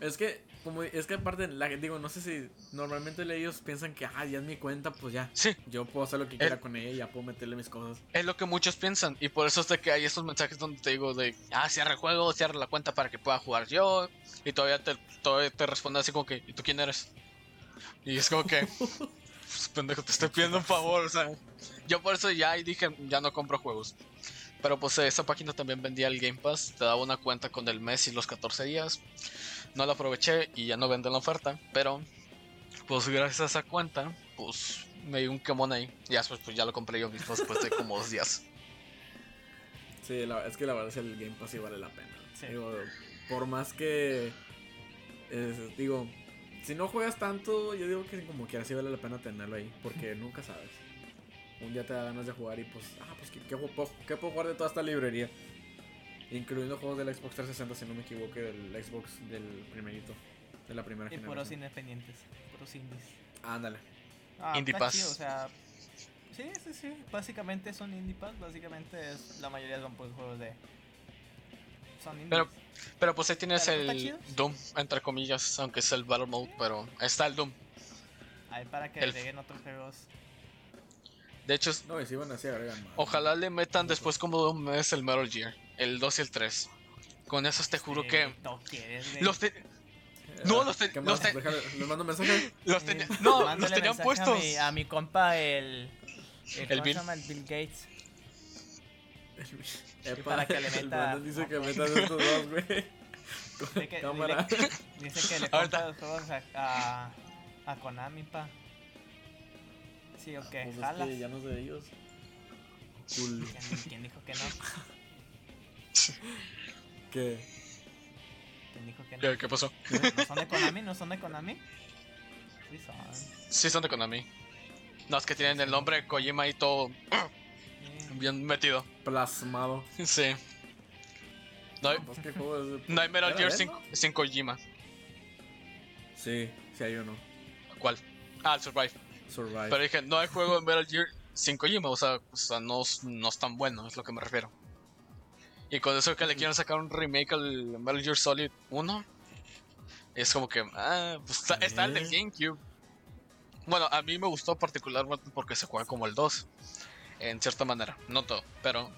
Es que, como, es que aparte, la, digo, no sé si normalmente ellos piensan que, ah, ya es mi cuenta, pues ya. sí, Yo puedo hacer lo que quiera con ella ya puedo meterle mis cosas. es lo que muchos piensan. Y por eso es de que hay estos mensajes donde te digo de, ah, cierra el juego, cierra la cuenta para que pueda jugar yo. Y todavía te, todavía te responde así como que, ¿y tú quién eres? Y es como que, <laughs> pues, pendejo, te estoy pidiendo un favor, o sea. Yo por eso ya dije, ya no compro juegos. Pero pues esa página también vendía el Game Pass, te daba una cuenta con el mes y los 14 días. No la aproveché y ya no venden la oferta, pero pues gracias a esa cuenta, pues me dio un quemón ahí. Y después pues ya lo compré yo mismo después de como dos días. <laughs> Sí, la- es que la verdad es que el Game Pass sí vale la pena. Sí. Digo, por más que. es- digo, si no juegas tanto, yo digo que como quiera sí vale la pena tenerlo ahí. Porque nunca sabes. Un día te da ganas de jugar y pues, ah, pues, ¿qué, qué puedo, qué puedo jugar de toda esta librería? Incluyendo juegos del Xbox 360, si no me equivoco, del Xbox del primerito. De la primera Y puros generación. independientes, puros indies. Ándale. Ah, Indie Pass. chido, o sea, sí, sí, sí. Básicamente son indie pass. Básicamente es, la mayoría son pues juegos de. Son indies. Pero- Pero pues ahí tienes Pero está el. Doom, entre comillas, aunque es el Battle Mode, pero está el Doom. Ahí para que el- agreguen otros juegos. De hecho, No, y si van así agregan más. ojalá le metan después como de un mes el Metal Gear, el 2 y el 3. Con esos te juro Sí, que... no quieres, güey. Los, te- Eh, no, los te- ¿qué los te- les mando mensaje. los tenía- no, los mándale tenían puestos. A mi, a mi compa, el. El, ¿cómo Bill. se llama? El Bill Gates. Epa, para que le el meta- Brandon dice que metas estos dos, güey. Dice que, Cámara. dile- dice que le compra los juegos a, a, a Konami, pa. Sí, o qué, Pues es jalas. que ya no sé de ellos. Cool. ¿Quién, quién dijo que no? <laughs> ¿Qué? ¿Quién dijo que no? ¿Qué, qué pasó? ¿No son de Konami? ¿No son de Konami? Sí son. Sí son de Konami. No, es que tienen el nombre de Kojima y todo Sí. bien metido. Plasmado. Sí. No hay, Pues, ¿qué juego es? no hay Metal ¿Era Gear sin, sin Kojima. Sí, sí hay uno. ¿Cuál? Ah, el Survive. Survive. Pero dije, no hay juego de Metal Gear sin Kojima, o sea, o sea, no, es- no es tan bueno, es lo que me refiero. Y con eso que le quieren sacar un remake al Metal Gear Solid 1, es como que, ah, pues está, está el del ¿Eh? GameCube. Bueno, a mí me gustó particularmente porque se juega como el 2, en cierta manera, no todo, pero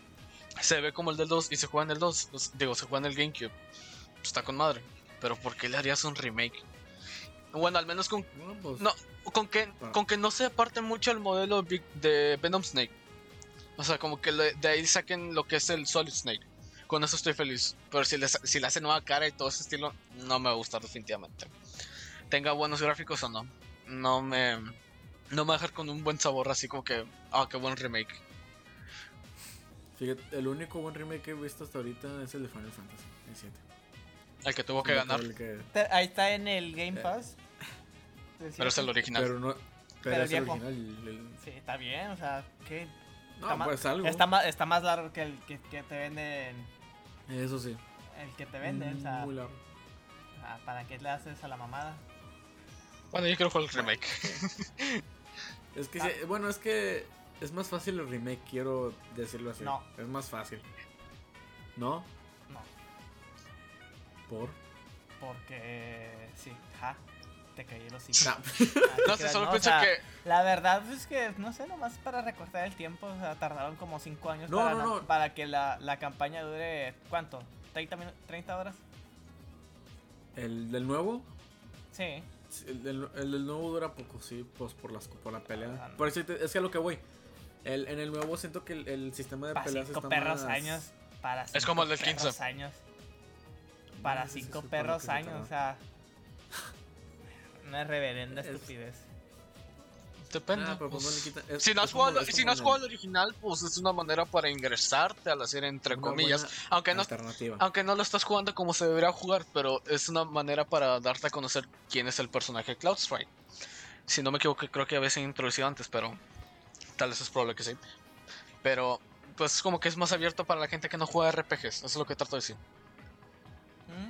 se ve como el del 2 y se juega en el 2, pues, digo, se juega en el GameCube, pues, está con madre, pero ¿por qué le harías un remake? Bueno, al menos con No, pues, no, con que, Ah. con que no se aparte mucho el modelo de Venom Snake. O sea, como que de ahí saquen lo que es el Solid Snake. Con eso estoy feliz. Pero si le, sa- si le hacen nueva cara y todo ese estilo, no me va a gustar definitivamente. Tenga buenos gráficos o no. No me, no me va a dejar con un buen sabor, así como que, ah, qué buen remake. Fíjate, el único buen remake que he visto hasta ahorita es el de Final Fantasy, el 7. El que tuvo que ganar, que- Ahí está en el Game Pass. pero es el original. Pero no. Pero, Pero es el viejo. original. el- el- Sí, está bien, o sea, que No, está, ma- pues algo. está más, está más largo que el que, que te venden. Eso sí. El que te venden, o sea, Muy largo. ah, ¿para qué le haces a la mamada? Bueno, yo quiero jugar el remake. <laughs> Es que, Ah. sí, bueno, es que es más fácil el remake, quiero decirlo así. No. Es más fácil. ¿No? No, ¿Por? porque sí, ja, te caí el. Ah, Ah, te <laughs> No sé, solo ¿no? O pienso sea, que. La verdad es que, no sé, nomás para recortar el tiempo, o sea, tardaron como 5 años No, para, no, no. para que la, la campaña dure, ¿cuánto? ¿30, minu- 30 horas? ¿El del nuevo? Sí. El del, el del nuevo dura poco, sí, pues por, las, por la pelea. Ah, no. Por eso te- es que a lo que voy. El, en el nuevo siento que el, el sistema de Para peleas 5 está perros más... años. Para Es como el cinco del 15. perros años. Para No sé si 5 se supone perros años, o sea. Una reverenda Es- estupidez. Depende. Ah, pues quita- es- si no has jugado, si no jugado el original, pues es una manera para ingresarte a la serie, entre una comillas. Aunque no, Alternativa. aunque no lo estás jugando como se debería jugar, pero es una manera para darte a conocer quién es el personaje de Cloud Strike. Si no me equivoco, creo que a veces introducido antes, pero tal vez es probable que sí. Pero, pues como que es más abierto para la gente que no juega RPGs, eso es lo que trato de decir.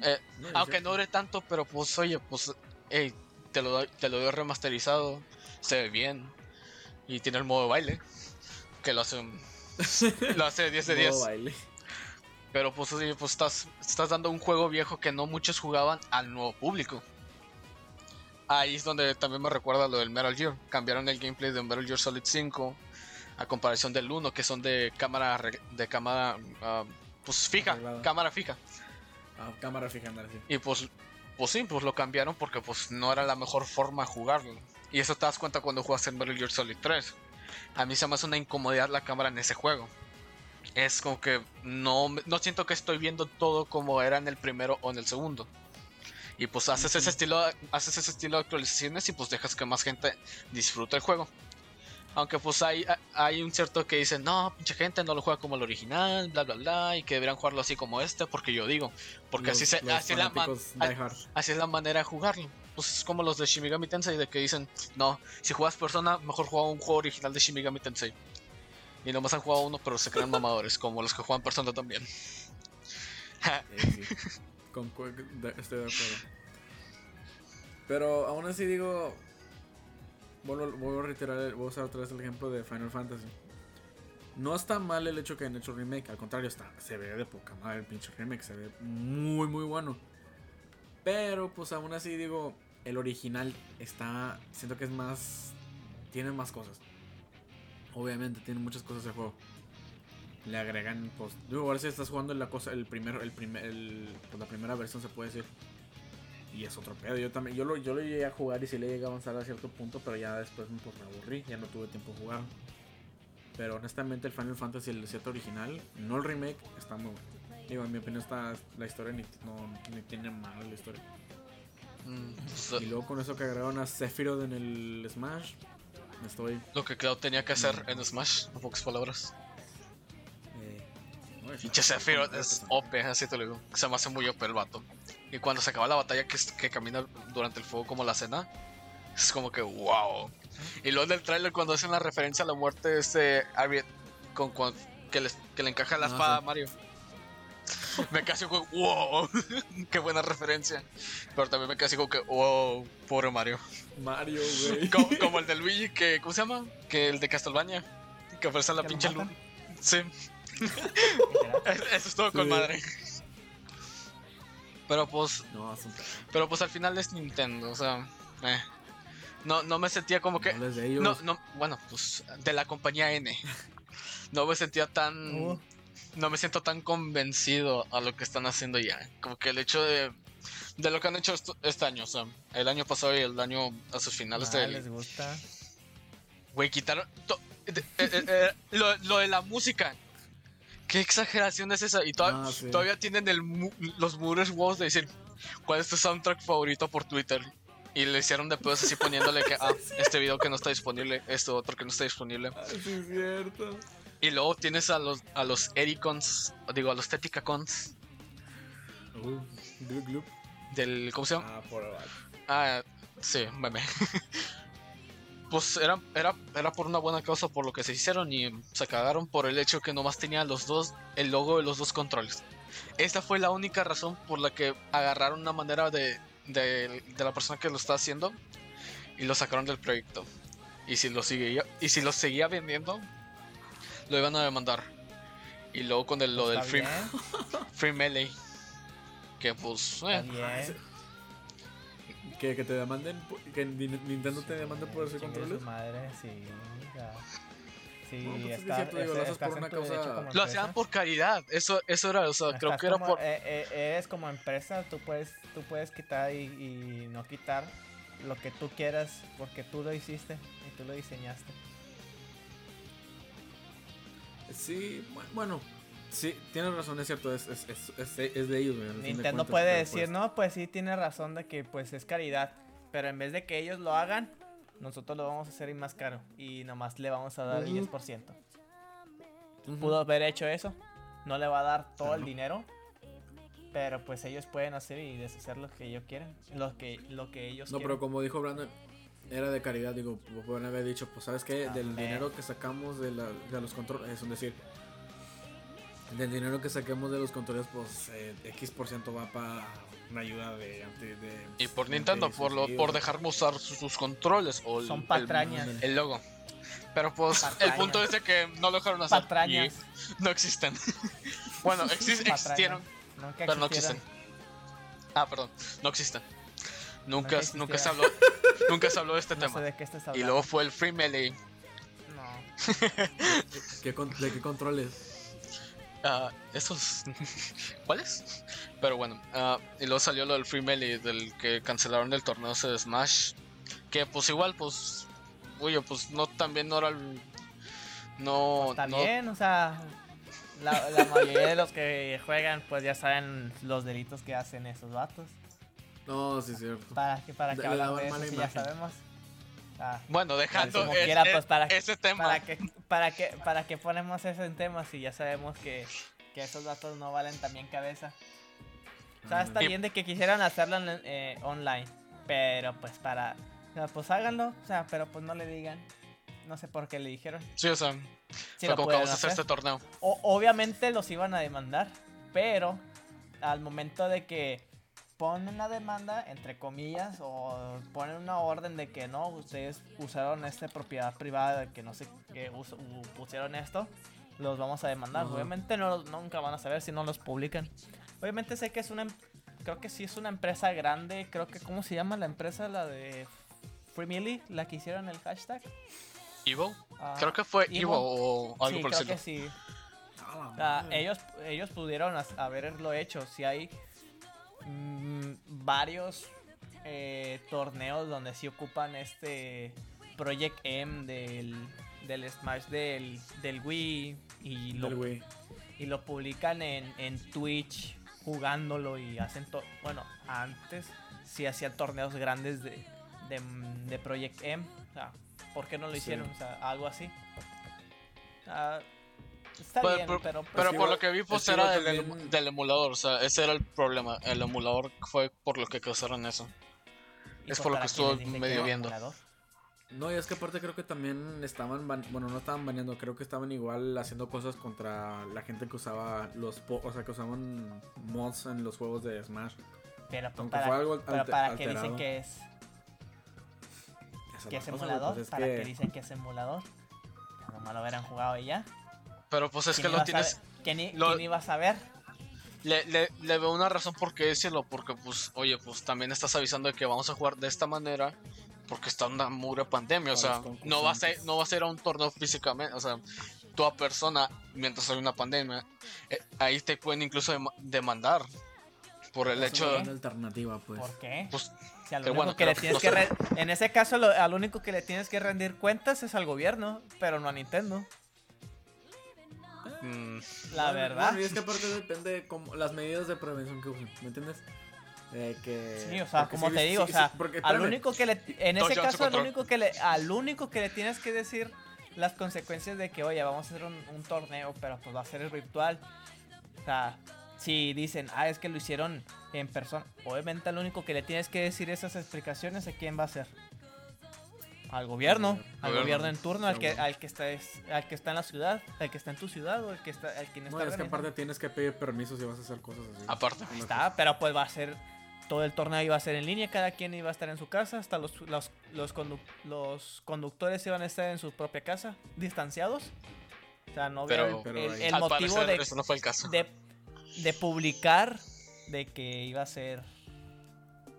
Eh, aunque no dure tanto, pero pues oye, pues, hey, te lo doy, te lo doy remasterizado, se ve bien y tiene el modo de baile, que lo hace, <laughs> lo hace 10 de 10. Modo baile. Pero pues oye, pues estás, estás dando un juego viejo que no muchos jugaban al nuevo público. Ahí es donde también me recuerda lo del Metal Gear. Cambiaron el gameplay de Metal Gear Solid 5 a comparación del 1, que son de cámara de cámara ah, pues fija, cámara fija. Ah, cámara fija, andar así. Y pues, pues sí, pues lo cambiaron porque pues no era la mejor forma de jugarlo. Y eso te das cuenta cuando juegas en Metal Gear Solid 3. A mí se me hace una incomodidad la cámara en ese juego. Es como que no, no siento que estoy viendo todo como era en el primero o en el segundo. Y pues haces ese estilo, haces ese estilo de actualizaciones y pues dejas que más gente disfrute el juego. Aunque pues hay, hay un cierto que dice, no, pinche gente no lo juega como el original, bla bla bla, y que deberían jugarlo así como este, porque yo digo, porque así, se, así, es la man- así es manera de jugarlo. Pues es como los de Shimigami Tensei, de que dicen, no, si juegas persona, mejor juega un juego original de Shimigami Tensei. Y nomás han jugado uno, pero se crean mamadores, como los que juegan persona también. Sí, sí. De- estoy de acuerdo. Pero aún así digo. Vuelvo a reiterar, voy a usar otra vez el ejemplo de Final Fantasy. No está mal el hecho que hayan hecho remake, al contrario, está, se ve de poca madre el pinche remake, se ve muy muy bueno. Pero pues aún así digo, el original está, siento que es más, tiene más cosas. Obviamente tiene muchas cosas de juego. Le agregan, pues, digo, ahora si estás jugando la cosa, el primero, el primer, pues, la primera versión se puede decir. Y es otro pedo. Yo también, yo lo, yo lo llegué a jugar y sí le llegué a avanzar a cierto punto, pero ya después pues, me aburrí, ya no tuve tiempo de jugar. Pero honestamente el Final Fantasy el 7 original, no el remake, está muy bueno. Digo, en mi opinión está la historia ni, no, ni tiene mal la historia. Mm, Y luego con eso que agregaron a Sephiroth en el Smash, me estoy... lo que Cloud tenía que hacer en Smash, en pocas palabras. Eh, no, Pinche Sephiroth es OP, así te lo digo. Se me hace muy OP el vato. Y cuando se acaba la batalla que, que camina durante el fuego como la cena, es como que wow. Y luego del tráiler cuando hacen la referencia a la muerte de este Ariet con, con- que, les- que le encaja la Ah, espada a. Mario. Me casi como wow, <laughs> qué buena referencia. Pero también me casi como que wow, pobre Mario. Mario, <laughs> güey. Como, como el de Luigi que, ¿cómo se llama? Que el de Castlevania. Que ofrece la ¿Que lo pinche luz. matan? Sí, <laughs> eso es todo con madre. Pero pues No, es un- Pero pues al final es Nintendo, o sea, eh. no, no me sentía como que, no ellos. no, no, bueno, pues de la compañía N, no me sentía tan, Uh. no me siento tan convencido a lo que están haciendo ya, como que el hecho de, de lo que han hecho esto- este año, o sea, el año pasado y el año a sus finales Ah, de, les gusta. güey, quitaron, to- de- eh, eh, lo, lo de la música. ¿Qué exageración es esa? Y to- Ah, sí. todavía tienen el mu- los muros huevos de decir, ¿cuál es tu soundtrack favorito por Twitter? Y le hicieron de pedos así poniéndole que, ah, <laughs> este video que no está disponible, esto otro que no está disponible. Ah, sí, es cierto. Y luego tienes a los, a los Ericons, digo, a los Teticacons Uh, glup, glup. del, ¿cómo se llama? Ah, por Ah, sí, meme. <laughs> pues era, era, era por una buena causa por lo que se hicieron y se cagaron por el hecho que nomás tenía los dos, el logo de los dos controles. Esta fue la única razón por la que agarraron una manera de, de, de la persona que lo está haciendo y lo sacaron del proyecto. Y si lo seguía, y si lo seguía vendiendo, lo iban a demandar. Y luego con el, lo del Está free, <laughs> free melee. Que pues, eh. Que, que te demanden, que Ni- Nintendo te demande por ese Chingue controles. su madre, sí. ya. Sí, No, pues está, digo, lo por una hacían por caridad. Eso, eso era, o sea, creo que era como- por. eh, eh, eres como empresa, tú puedes, tú puedes quitar y, y no quitar lo que tú quieras porque tú lo hiciste y tú lo diseñaste. Sí, bu- bueno. Sí, tienes razón, es cierto, es, es, es, es, es de ellos, güey, de Nintendo puede decir, pues, no, pues sí tiene razón de que pues es caridad, pero en vez de que ellos lo hagan, nosotros lo vamos a hacer y más caro y nomás le vamos a dar el Ujú. 10%. ujú. Pudo haber hecho eso, no le va a dar todo el dinero, pero pues ellos pueden hacer y deshacer lo que ellos quieren, lo que, lo que ellos No, quieren. pero como dijo Brandon, era de caridad, digo, pu- pueden haber dicho, pues sabes qué, del Amén. dinero que sacamos de, la, de los controles, es decir, del dinero que saquemos de los controles, pues eh, X por ciento va para una ayuda de... Y por Nintendo, por, lo, por dejarme usar sus, sus controles o el, Son el- patrañas. el, logo. Pero pues el punto es de que no lo dejaron hacer. Patrañas. Y no existen. <laughs> bueno, existieron, Nunca pero no existen. Ah, perdón, no existen. Nunca Nunca, nunca se habló, nunca se habló de este <laughs> No sé tema. de qué estás Y luego fue el Free Melee. No. <laughs> ¿Qué con- ¿De qué controles? Ah, esos. <laughs> ¿Cuáles? Pero bueno, ah, y luego salió lo del Free Melee, del que cancelaron el torneo de Smash. Que pues igual, pues. Oye, pues no también no era el. No. No- bien, o sea, la, la mayoría de los que juegan, pues ya saben los delitos que hacen esos vatos. No, sí, es cierto. ¿Para qué, para de eso mala si ya sabemos? Ah, Bueno, dejando como es- quiera, es- pues, para- ese tema. ¿para, qué, para, qué, ¿Para qué ponemos eso en temas si ya sabemos que, que esos datos no valen también cabeza? O sea, está bien de que quisieran hacerlo en- eh, online, pero pues para... o sea, pues háganlo, o sea, pero pues no le digan. No sé por qué le dijeron. Sí, o sea, Si fue como que vamos a hacer hacer. este torneo. O- obviamente los iban a demandar, pero al momento de que ponen la demanda, entre comillas, o ponen una orden de que no, ustedes usaron esta propiedad privada, que no sé us- u- pusieron esto, los vamos a demandar. Ajá. Obviamente no, nunca van a saber si no los publican. Obviamente sé que es una, em- creo que sí es una empresa grande, creo que, ¿cómo se llama la empresa? La de Free Millie, la que hicieron el hashtag. ¿Evo? Ah, Creo que fue Evo. O algo sí, por el creo estilo. que sí. Madre. ellos, ellos pudieron haberlo hecho. Si hay varios eh, torneos donde sí ocupan este Project M del, del Smash del, del Wii y lo, y lo publican en, en Twitch jugándolo y hacen todo. Bueno, antes sí hacían torneos grandes de, de, de Project M. O sea, ¿por qué no lo Sí. hicieron? O sea, algo así. Ah, está Pero, bien, pero- pero, pues, pero por igual- lo que vi, pues era del, también- del emulador. O sea, ese era el problema. El emulador fue por lo que causaron eso. es por lo que que medio viendo. emulador. No, y es que aparte creo que también estaban, ban- bueno, no estaban baneando, creo que estaban igual haciendo cosas contra la gente que usaba los, po- o sea, que usaban mods en los juegos de Smash. Pero, pues, Aunque para, fue algo pero alte- para qué dicen alterado. que es, que es emulador, pues es para que- dicen que es emulador. Nomás lo hubieran jugado y ya. Pero pues es que ¿Quién lo a tienes. ¿Quién, i- lo- quién iba a saber? Le, le, le veo una razón por qué decirlo. Porque, pues, oye, pues también estás avisando de que vamos a jugar de esta manera. Porque está una mugre pandemia. O sea, no va, a no va a ser a un torneo físicamente. O sea, toda persona, mientras hay una pandemia, eh, ahí te pueden incluso dema- demandar. Por el hecho de. alternativa, pues. ¿Por qué? Pues, Si al pero único bueno, que le tienes no que re- en ese caso lo- al único que le tienes que rendir cuentas es al gobierno, pero no a Nintendo. Mm, La Bueno, verdad. bueno, y es que aparte depende de cómo- las medidas de prevención que usen, ¿me entiendes? Eh, que, Sí, o sea, como sí, te sí, digo, o sí, sea, porque, al único que le, en ese caso, al único que le, al único que le tienes que decir las consecuencias de que, oye, vamos a hacer un, un torneo, pero pues va a ser virtual. O sea, si dicen, ah, es que lo hicieron en persona, obviamente al único que le tienes que decir esas explicaciones, ¿a quién va a ser? Al gobierno, al Gobierno. gobierno en turno, al que, al que está es- al que está en la ciudad, al que está en tu ciudad o al que está, al quien está No, es que aparte tienes que pedir permiso si vas a hacer cosas así. Aparte. Está, pero pues va a ser. Todo el torneo iba a ser en línea, cada quien iba a estar en su casa, hasta los, los, los, condu- los conductores iban a estar en su propia casa, distanciados. O sea, no Pero- el- motivo de, eso no fue el caso. de, de publicar de que iba a ser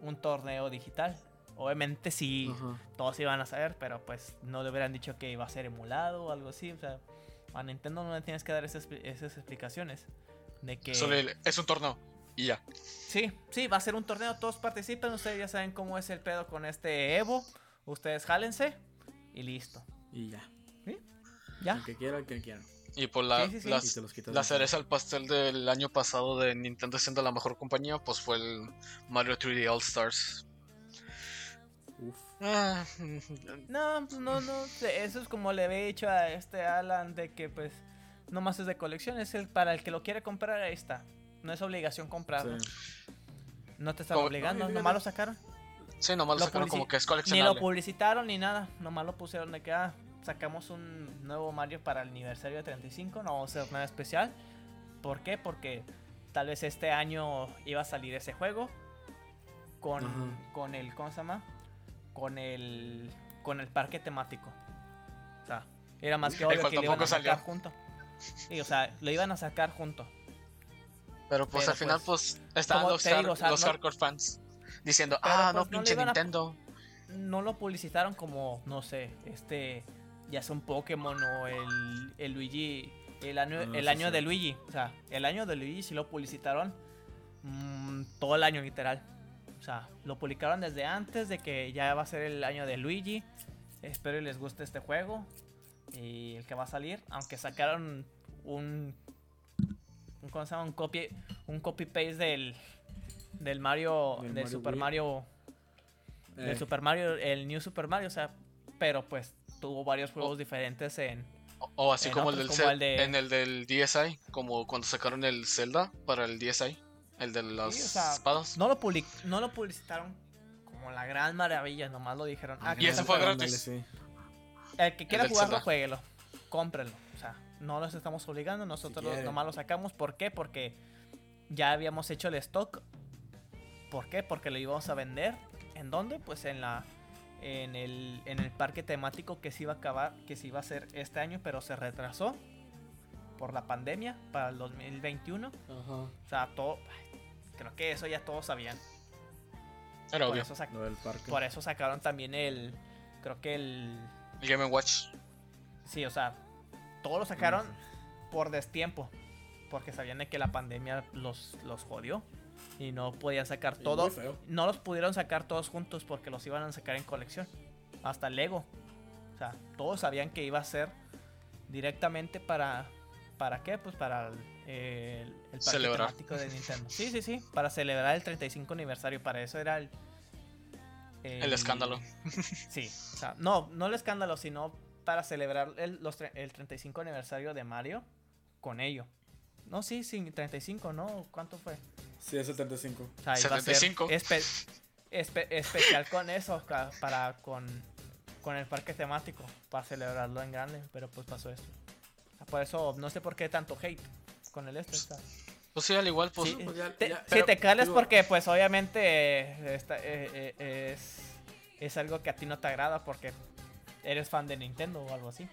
un torneo digital. Obviamente sí, Ajá. todos iban a saber, pero pues no le hubieran dicho que iba a ser emulado o algo así. O sea, a Nintendo no le tienes que dar esas, esas explicaciones. De que... Solo el- es un torneo. Y ya. Sí, sí, va a ser un torneo, todos participan, ustedes ya saben cómo es el pedo con este Evo, ustedes jálense y listo. Y ya. ¿Ya? El que quiera, el que quiera. Y por la, Sí, sí, sí. las- Y te los quitas la encima. cereza al pastel del año pasado de Nintendo siendo la mejor compañía, pues fue el Mario 3D All Stars. Uf. Ah, No, pues no, no, sé, eso es como le había dicho a este Alan de que pues no más es de colección, es el para el que lo quiere comprar, ahí está. No es obligación comprarlo. Sí. No te están obligando, No, nomás lo sacaron. sí, nomás lo Lo sacaron como que es Ni lo coleccionable. publicitaron ni nada, nomás lo pusieron de que ah, sacamos un nuevo Mario para el aniversario de 35, no vamos a hacer nada especial. ¿Por qué? Porque tal vez este año iba a salir ese juego con, con el, ¿cómo se llama? Con el, con el parque temático. O sea, era más que obvio que lo iban a sacar salió. junto. Sí, o sea, lo iban a sacar junto. Pero pues Pero, al final pues estaban como los, te hard- digo, o sea, los no- hardcore fans diciendo, Pero, ah, pues, no, pinche a- Nintendo. no lo publicitaron como, no sé, este, ya sea un Pokémon o el, el Luigi, el año, Ah, el año sí. de Luigi. O sea, el año de Luigi sí lo publicitaron mm, todo el año literal. O sea, lo publicaron desde antes de que ya va a ser el año de Luigi. Espero y les guste este juego. Y el que va a salir, aunque sacaron un, un ¿cómo se llama? Un copy, un copy paste del, del Mario, Del del Mario Super Wii. Mario Eh, del Super Mario, el New Super Mario, o sea, pero pues tuvo varios juegos diferentes en... O, o así En como, el del como Zel- el de- en el del DSi, como cuando sacaron el Zelda para el DSi, el de las Sí, o sea, espadas. No lo, public- no lo publicitaron como la gran maravilla, nomás lo dijeron. Ah, Y ese que fue gratis. sí. El que quiera jugarlo, Zelda. jueguelo. Cómprenlo. O sea, no los estamos obligando, nosotros nomás lo sacamos. ¿Por qué? Porque ya habíamos hecho el stock. ¿Por qué? Porque lo íbamos a vender. ¿En dónde? Pues en la en el, en el parque temático que se iba a acabar, que se iba a hacer este año, pero se retrasó por la pandemia para el 2021. Ajá. O sea, todo creo que eso ya todos sabían. Era Por obvio. eso, sac- Lo del parque. por eso sacaron también el creo que el El Game Watch. sí, o sea, todos lo sacaron por destiempo. Porque sabían de que la pandemia los, los jodió. Y no podían sacar Y todo. muy feo. No los pudieron sacar todos juntos porque los iban a sacar en colección. Hasta Lego. O sea, todos sabían que iba a ser directamente para. ¿Para qué? Pues para el, el, el parque Celebrar. temático de Nintendo. Sí, sí, sí. Para celebrar el 35 aniversario. Para eso era el. El escándalo. Sí. O sea, no, no el escándalo, sino para celebrar el, los el 35 aniversario de Mario con ello. No, sí, sí, 35, ¿no? ¿Cuánto fue? Sí, es el 35. O sea, iba a ser 75. espe- espe- especial con eso, para con, con el parque temático, para celebrarlo en grande, pero pues pasó esto. Por eso, no sé por qué tanto hate con el este. está. Pues sí, al igual, pues. Sí, pues ya- Te- ya- si pero, te cales digo- porque pues obviamente eh, esta- eh, eh, es, es algo que a ti no te agrada porque eres fan de Nintendo o algo así.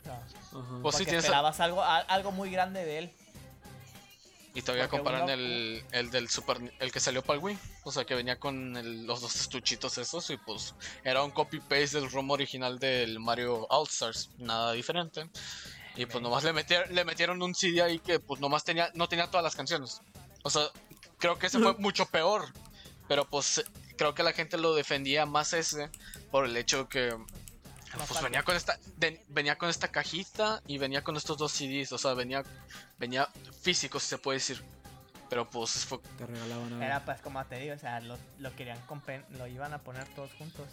O sea, Ajá. Pues sí, esperabas algo, a- algo muy grande de él. Y todavía Porque comparan uno- el, el del Super el que salió para el Wii. O sea que venía con el- los dos estuchitos esos. Y pues era un copy paste del ROM original del Mario All Stars. Nada diferente. Y pues nomás le metieron, le metieron un CD ahí que pues nomás tenía, no tenía todas las canciones. O sea, creo que ese fue <laughs> mucho peor. Pero pues creo que la gente lo defendía más ese por el hecho que pues venía con esta de- venía con esta cajita y venía con estos dos CDs, o sea, venía venía físico si se puede decir. Pero pues fue... Te regalaban algo. Era pues como te digo, o sea, lo, lo querían compen- lo iban a poner todos juntos.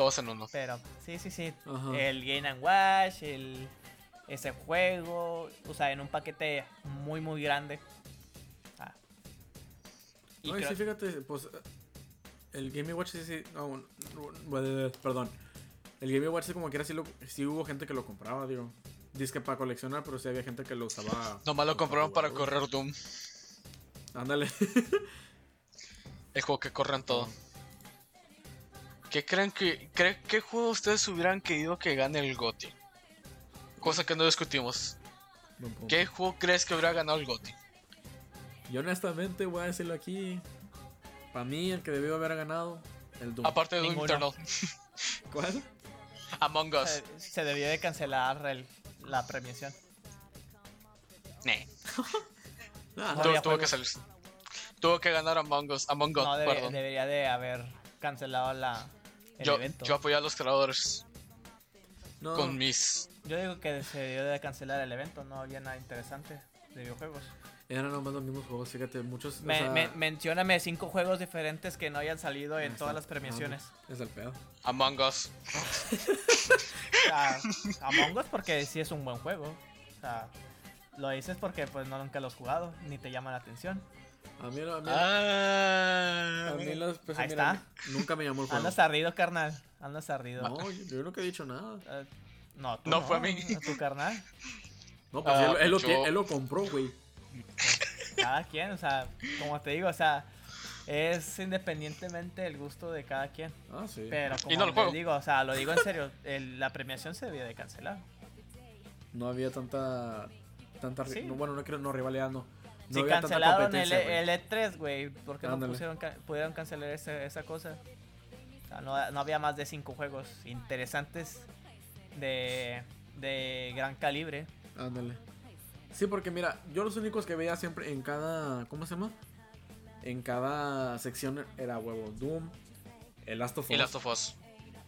Todos en uno. Pero sí, sí, sí. Ajá. El Game and Watch, el ese juego, o sea, en un paquete muy muy grande. Ah. Y No, y creo- sí, fíjate, pues el Game Watch sí, sí, no, no, bueno, perdón. El Game Watch sí como que era sí, lo, sí hubo gente que lo compraba, digo. Dice que para coleccionar, pero sí había gente que lo usaba. Nomás lo compraron para correr Doom. Ándale. <laughs> El juego que corre en todo. ¿Qué creen que... cre- ¿Qué juego ustedes hubieran querido que gane el GOTY? Cosa que no discutimos. ¿Qué juego crees que hubiera ganado el GOTY? Yo honestamente voy a decirlo aquí. Para mí, el que debió haber ganado, el Doom. Aparte de Doom. Eternal. <laughs> ¿Cuál? Among Us. se, se debió de cancelar el- la premiación. Nah. <laughs> Ah, No Tuvo, que salir. Tuvo que ganar Among Us. Among Us, No, debe- perdón. debería de haber cancelado la, el Yo, evento. yo apoyé a los creadores no, con mis. Yo digo que se debió de cancelar el evento, no había nada interesante de videojuegos. eran nomás los mismos juegos, fíjate, muchos. o Me, sea, me- mencióname cinco juegos diferentes que no hayan salido en ahí todas está. las premiaciones. Ah, Es el pedo. Among Us. O sea, Among Us porque sí es un buen juego. O sea, lo dices porque pues no nunca lo has jugado, ni te llama la atención. A mí, a mí, Ah, a mí los- pues, Ahí mira, está. nunca me llamó el juego. Andas ardido, carnal. Andas ardido. No, yo, yo nunca he dicho nada. Eh, no, tú No fue a mí. Tu carnal. No, pues Ah, él, él lo, él lo compró, güey. Cada quien, o sea, como te digo, o sea, es independientemente el gusto de cada quien. Ah, sí. Pero como Y no lo digo, o sea, lo digo en serio, el- la premiación se debía de cancelar. No había tanta. tanta Sí. no, bueno, no creo, no, rivalidad no. No si cancelaron el, güey. el E3, güey, ¿por qué no pusieron, pudieron cancelar ese- esa cosa? O sea, no, no había más de cinco juegos interesantes de, de gran calibre. Ándale. Sí, porque mira, yo los únicos que veía siempre en cada. ¿Cómo se llama? En cada sección era huevo. Doom, el Last of Us Y Last of Us.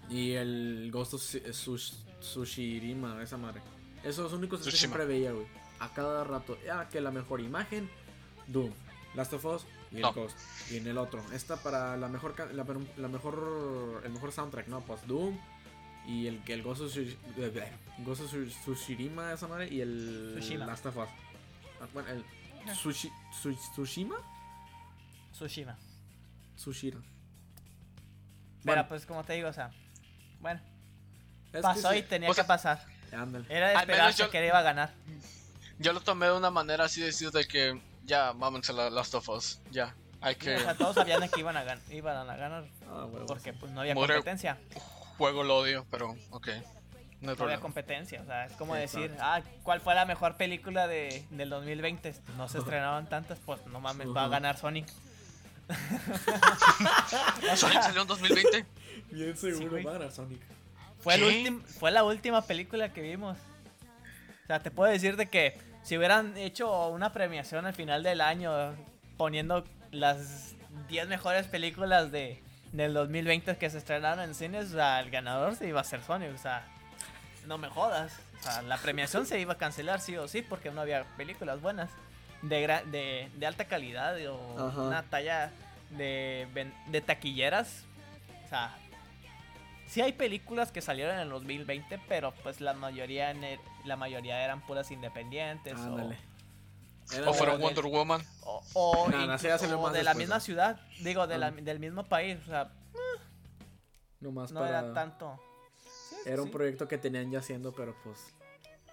y el Ghost of Tsu- Tsush- Tsushima, esa madre. Esos son los únicos que siempre veía, güey. A cada rato. Ah, que la mejor imagen, Doom. Last of Us y el No. Ghost. Y en el otro. Esta para la mejor, ca- la, la mejor, el mejor soundtrack, ¿no? Pues Doom. Y el que el Ghost of, Tsush- eh, Ghost of Tsushima, esa madre. Y el Tsushima. Last of Us. Ah, Bueno, el Tsushi- Tsu- Tsushima. Tsushima. Tsushira. Pero Bueno, pues como te digo, o sea, bueno, es que pasó sí. y tenía O sea, que pasar. Ándale. Era de esperarse yo- que iba a ganar. Yo lo tomé de una manera así de decir de que ya, mámense la Last of Us. Ya. Hay que. O sea, todos sabían que iban a, gan- iban a ganar Ah, porque sí. pues no había competencia. Juego lo odio, pero ok. No hay No había competencia, o sea, es como decir, ah, ¿cuál fue la mejor película de, del 2020? No se estrenaban tantas, pues no mames, va a ganar Sonic. <laughs> ¿Sonic salió en 2020? Bien Sí, seguro güey. va a ganar Sonic. Fue, el fue la última película que vimos. Sea, te puedo decir de que si hubieran hecho una premiación al final del año poniendo las 10 mejores películas de, del 2020 que se estrenaron en cines, o sea, el ganador se iba a ser Sonic, o sea, no me jodas. O sea, la premiación se iba a cancelar sí o sí porque no había películas buenas de, gra- de, de alta calidad o Ajá. una talla de, de taquilleras. O sea, sí hay películas que salieron en el 2020, pero pues la mayoría en el- la mayoría eran puras independientes o- Ándale. ¿O fueron Wonder Woman? o, o No, no, incluso más de la misma ¿no? ciudad, digo, de la- Ah. del mismo país, o sea, no para... era tanto. Sí, sí, Era un proyecto que tenían ya haciendo, pero pues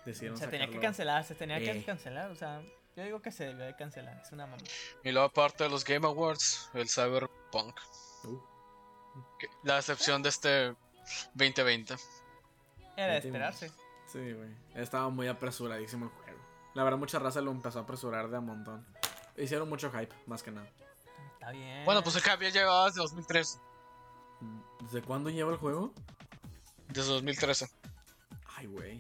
decidieron Se tenía que cancelar, se tenía que Eh. cancelar, o sea, yo digo que se debió de cancelar, es una mamá. Y luego aparte de los Game Awards, el Cyberpunk. Uh, La excepción de este 2020. Era de esperarse. sí, güey. Estaba muy apresuradísimo el juego. La verdad, mucha raza lo empezó a apresurar de a montón. Hicieron mucho hype, más que nada. Está bien. Bueno, pues el que había llegado desde 2013. ¿Desde cuándo lleva el juego? Desde 2013. Ay, güey.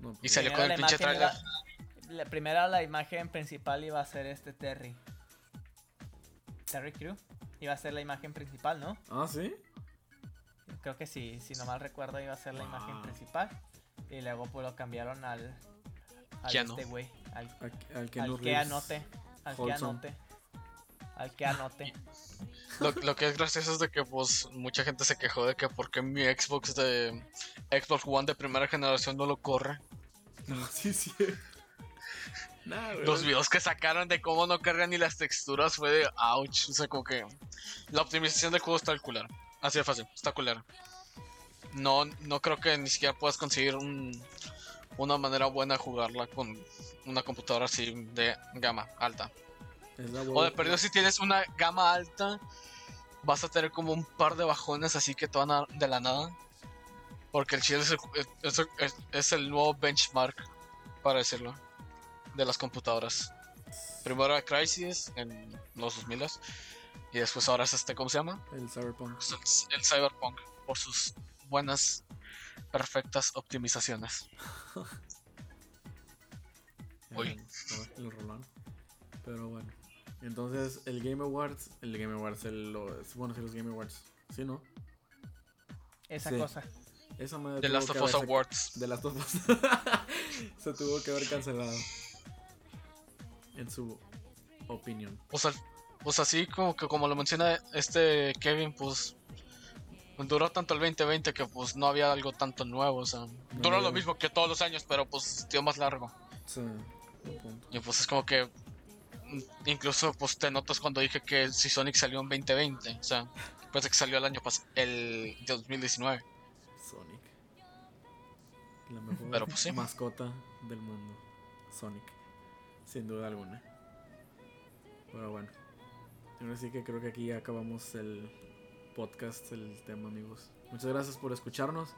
No, Y pues, salió con el pinche trailer. la primera la imagen principal iba a ser este Terry. Terry Crew. Iba a ser la imagen principal, ¿no? Ah, ¿sí? Creo que sí, si no mal recuerdo iba a ser la imagen principal. Y luego pues lo cambiaron al... al Ya no. este güey. Al, Al, al que, al no que anote. Al que anote. Al que anote. Lo, lo que es gracioso es de que pues mucha gente se quejó de que por qué mi Xbox de Xbox One de primera generación no lo corre. No, <laughs> sí, sí. Nah. Los videos que sacaron de cómo no cargan ni las texturas fue de ouch. O sea, como que la optimización del juego está al culero. Así de fácil, está culero. No, no creo que ni siquiera puedas conseguir un- una manera buena de jugarla con una computadora así de gama alta. O de perdido si tienes una gama alta, vas a tener como un par de bajones así que te van a dar de la nada. Porque el chile es el, es, es- es el nuevo benchmark, para decirlo, de las computadoras. Primero era Crysis en los 2000 y después ahora es este, ¿cómo se llama? El Cyberpunk. El, el Cyberpunk, por sus buenas, perfectas optimizaciones. <laughs> Uy. El, el Rolón. Pero bueno. Entonces, el Game Awards. El Game Awards, el, los, bueno, sí, los Game Awards. Sí, ¿no? Esa Sí. cosa. Esa madre The Last of Us Awards. De Last of Us. <laughs> Se tuvo que haber cancelado. En su opinión. Pues, al- pues así como que como lo menciona este Kevin, pues duró tanto el 2020 que pues no había algo tanto nuevo, o sea, duró lo mismo que todos los años, pero pues dio más largo. Sí. Y pues es como que incluso pues te notas cuando dije que si Sonic salió en 2020, o sea, parece que salió el año pasado, el de 2019. Sonic. La mejor Pero, pues, sí. mascota del mundo. Sonic. Sin duda alguna. Pero bueno. Ahora sí que creo que aquí ya acabamos el podcast, el tema, amigos. Muchas gracias por escucharnos.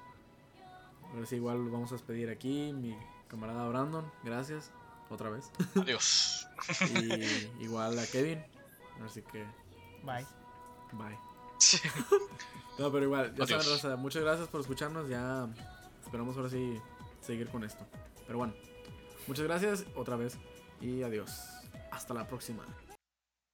Ahora sí, igual vamos a despedir aquí. Mi camarada Brandon, gracias. Otra vez. <laughs> Adiós. y igual a Kevin. Así que, Bye. bye. <laughs> No, pero igual, ya saben, raza, muchas gracias por escucharnos. Ya esperamos ahora sí seguir con esto. Pero bueno, muchas gracias otra vez y adiós. Hasta la próxima.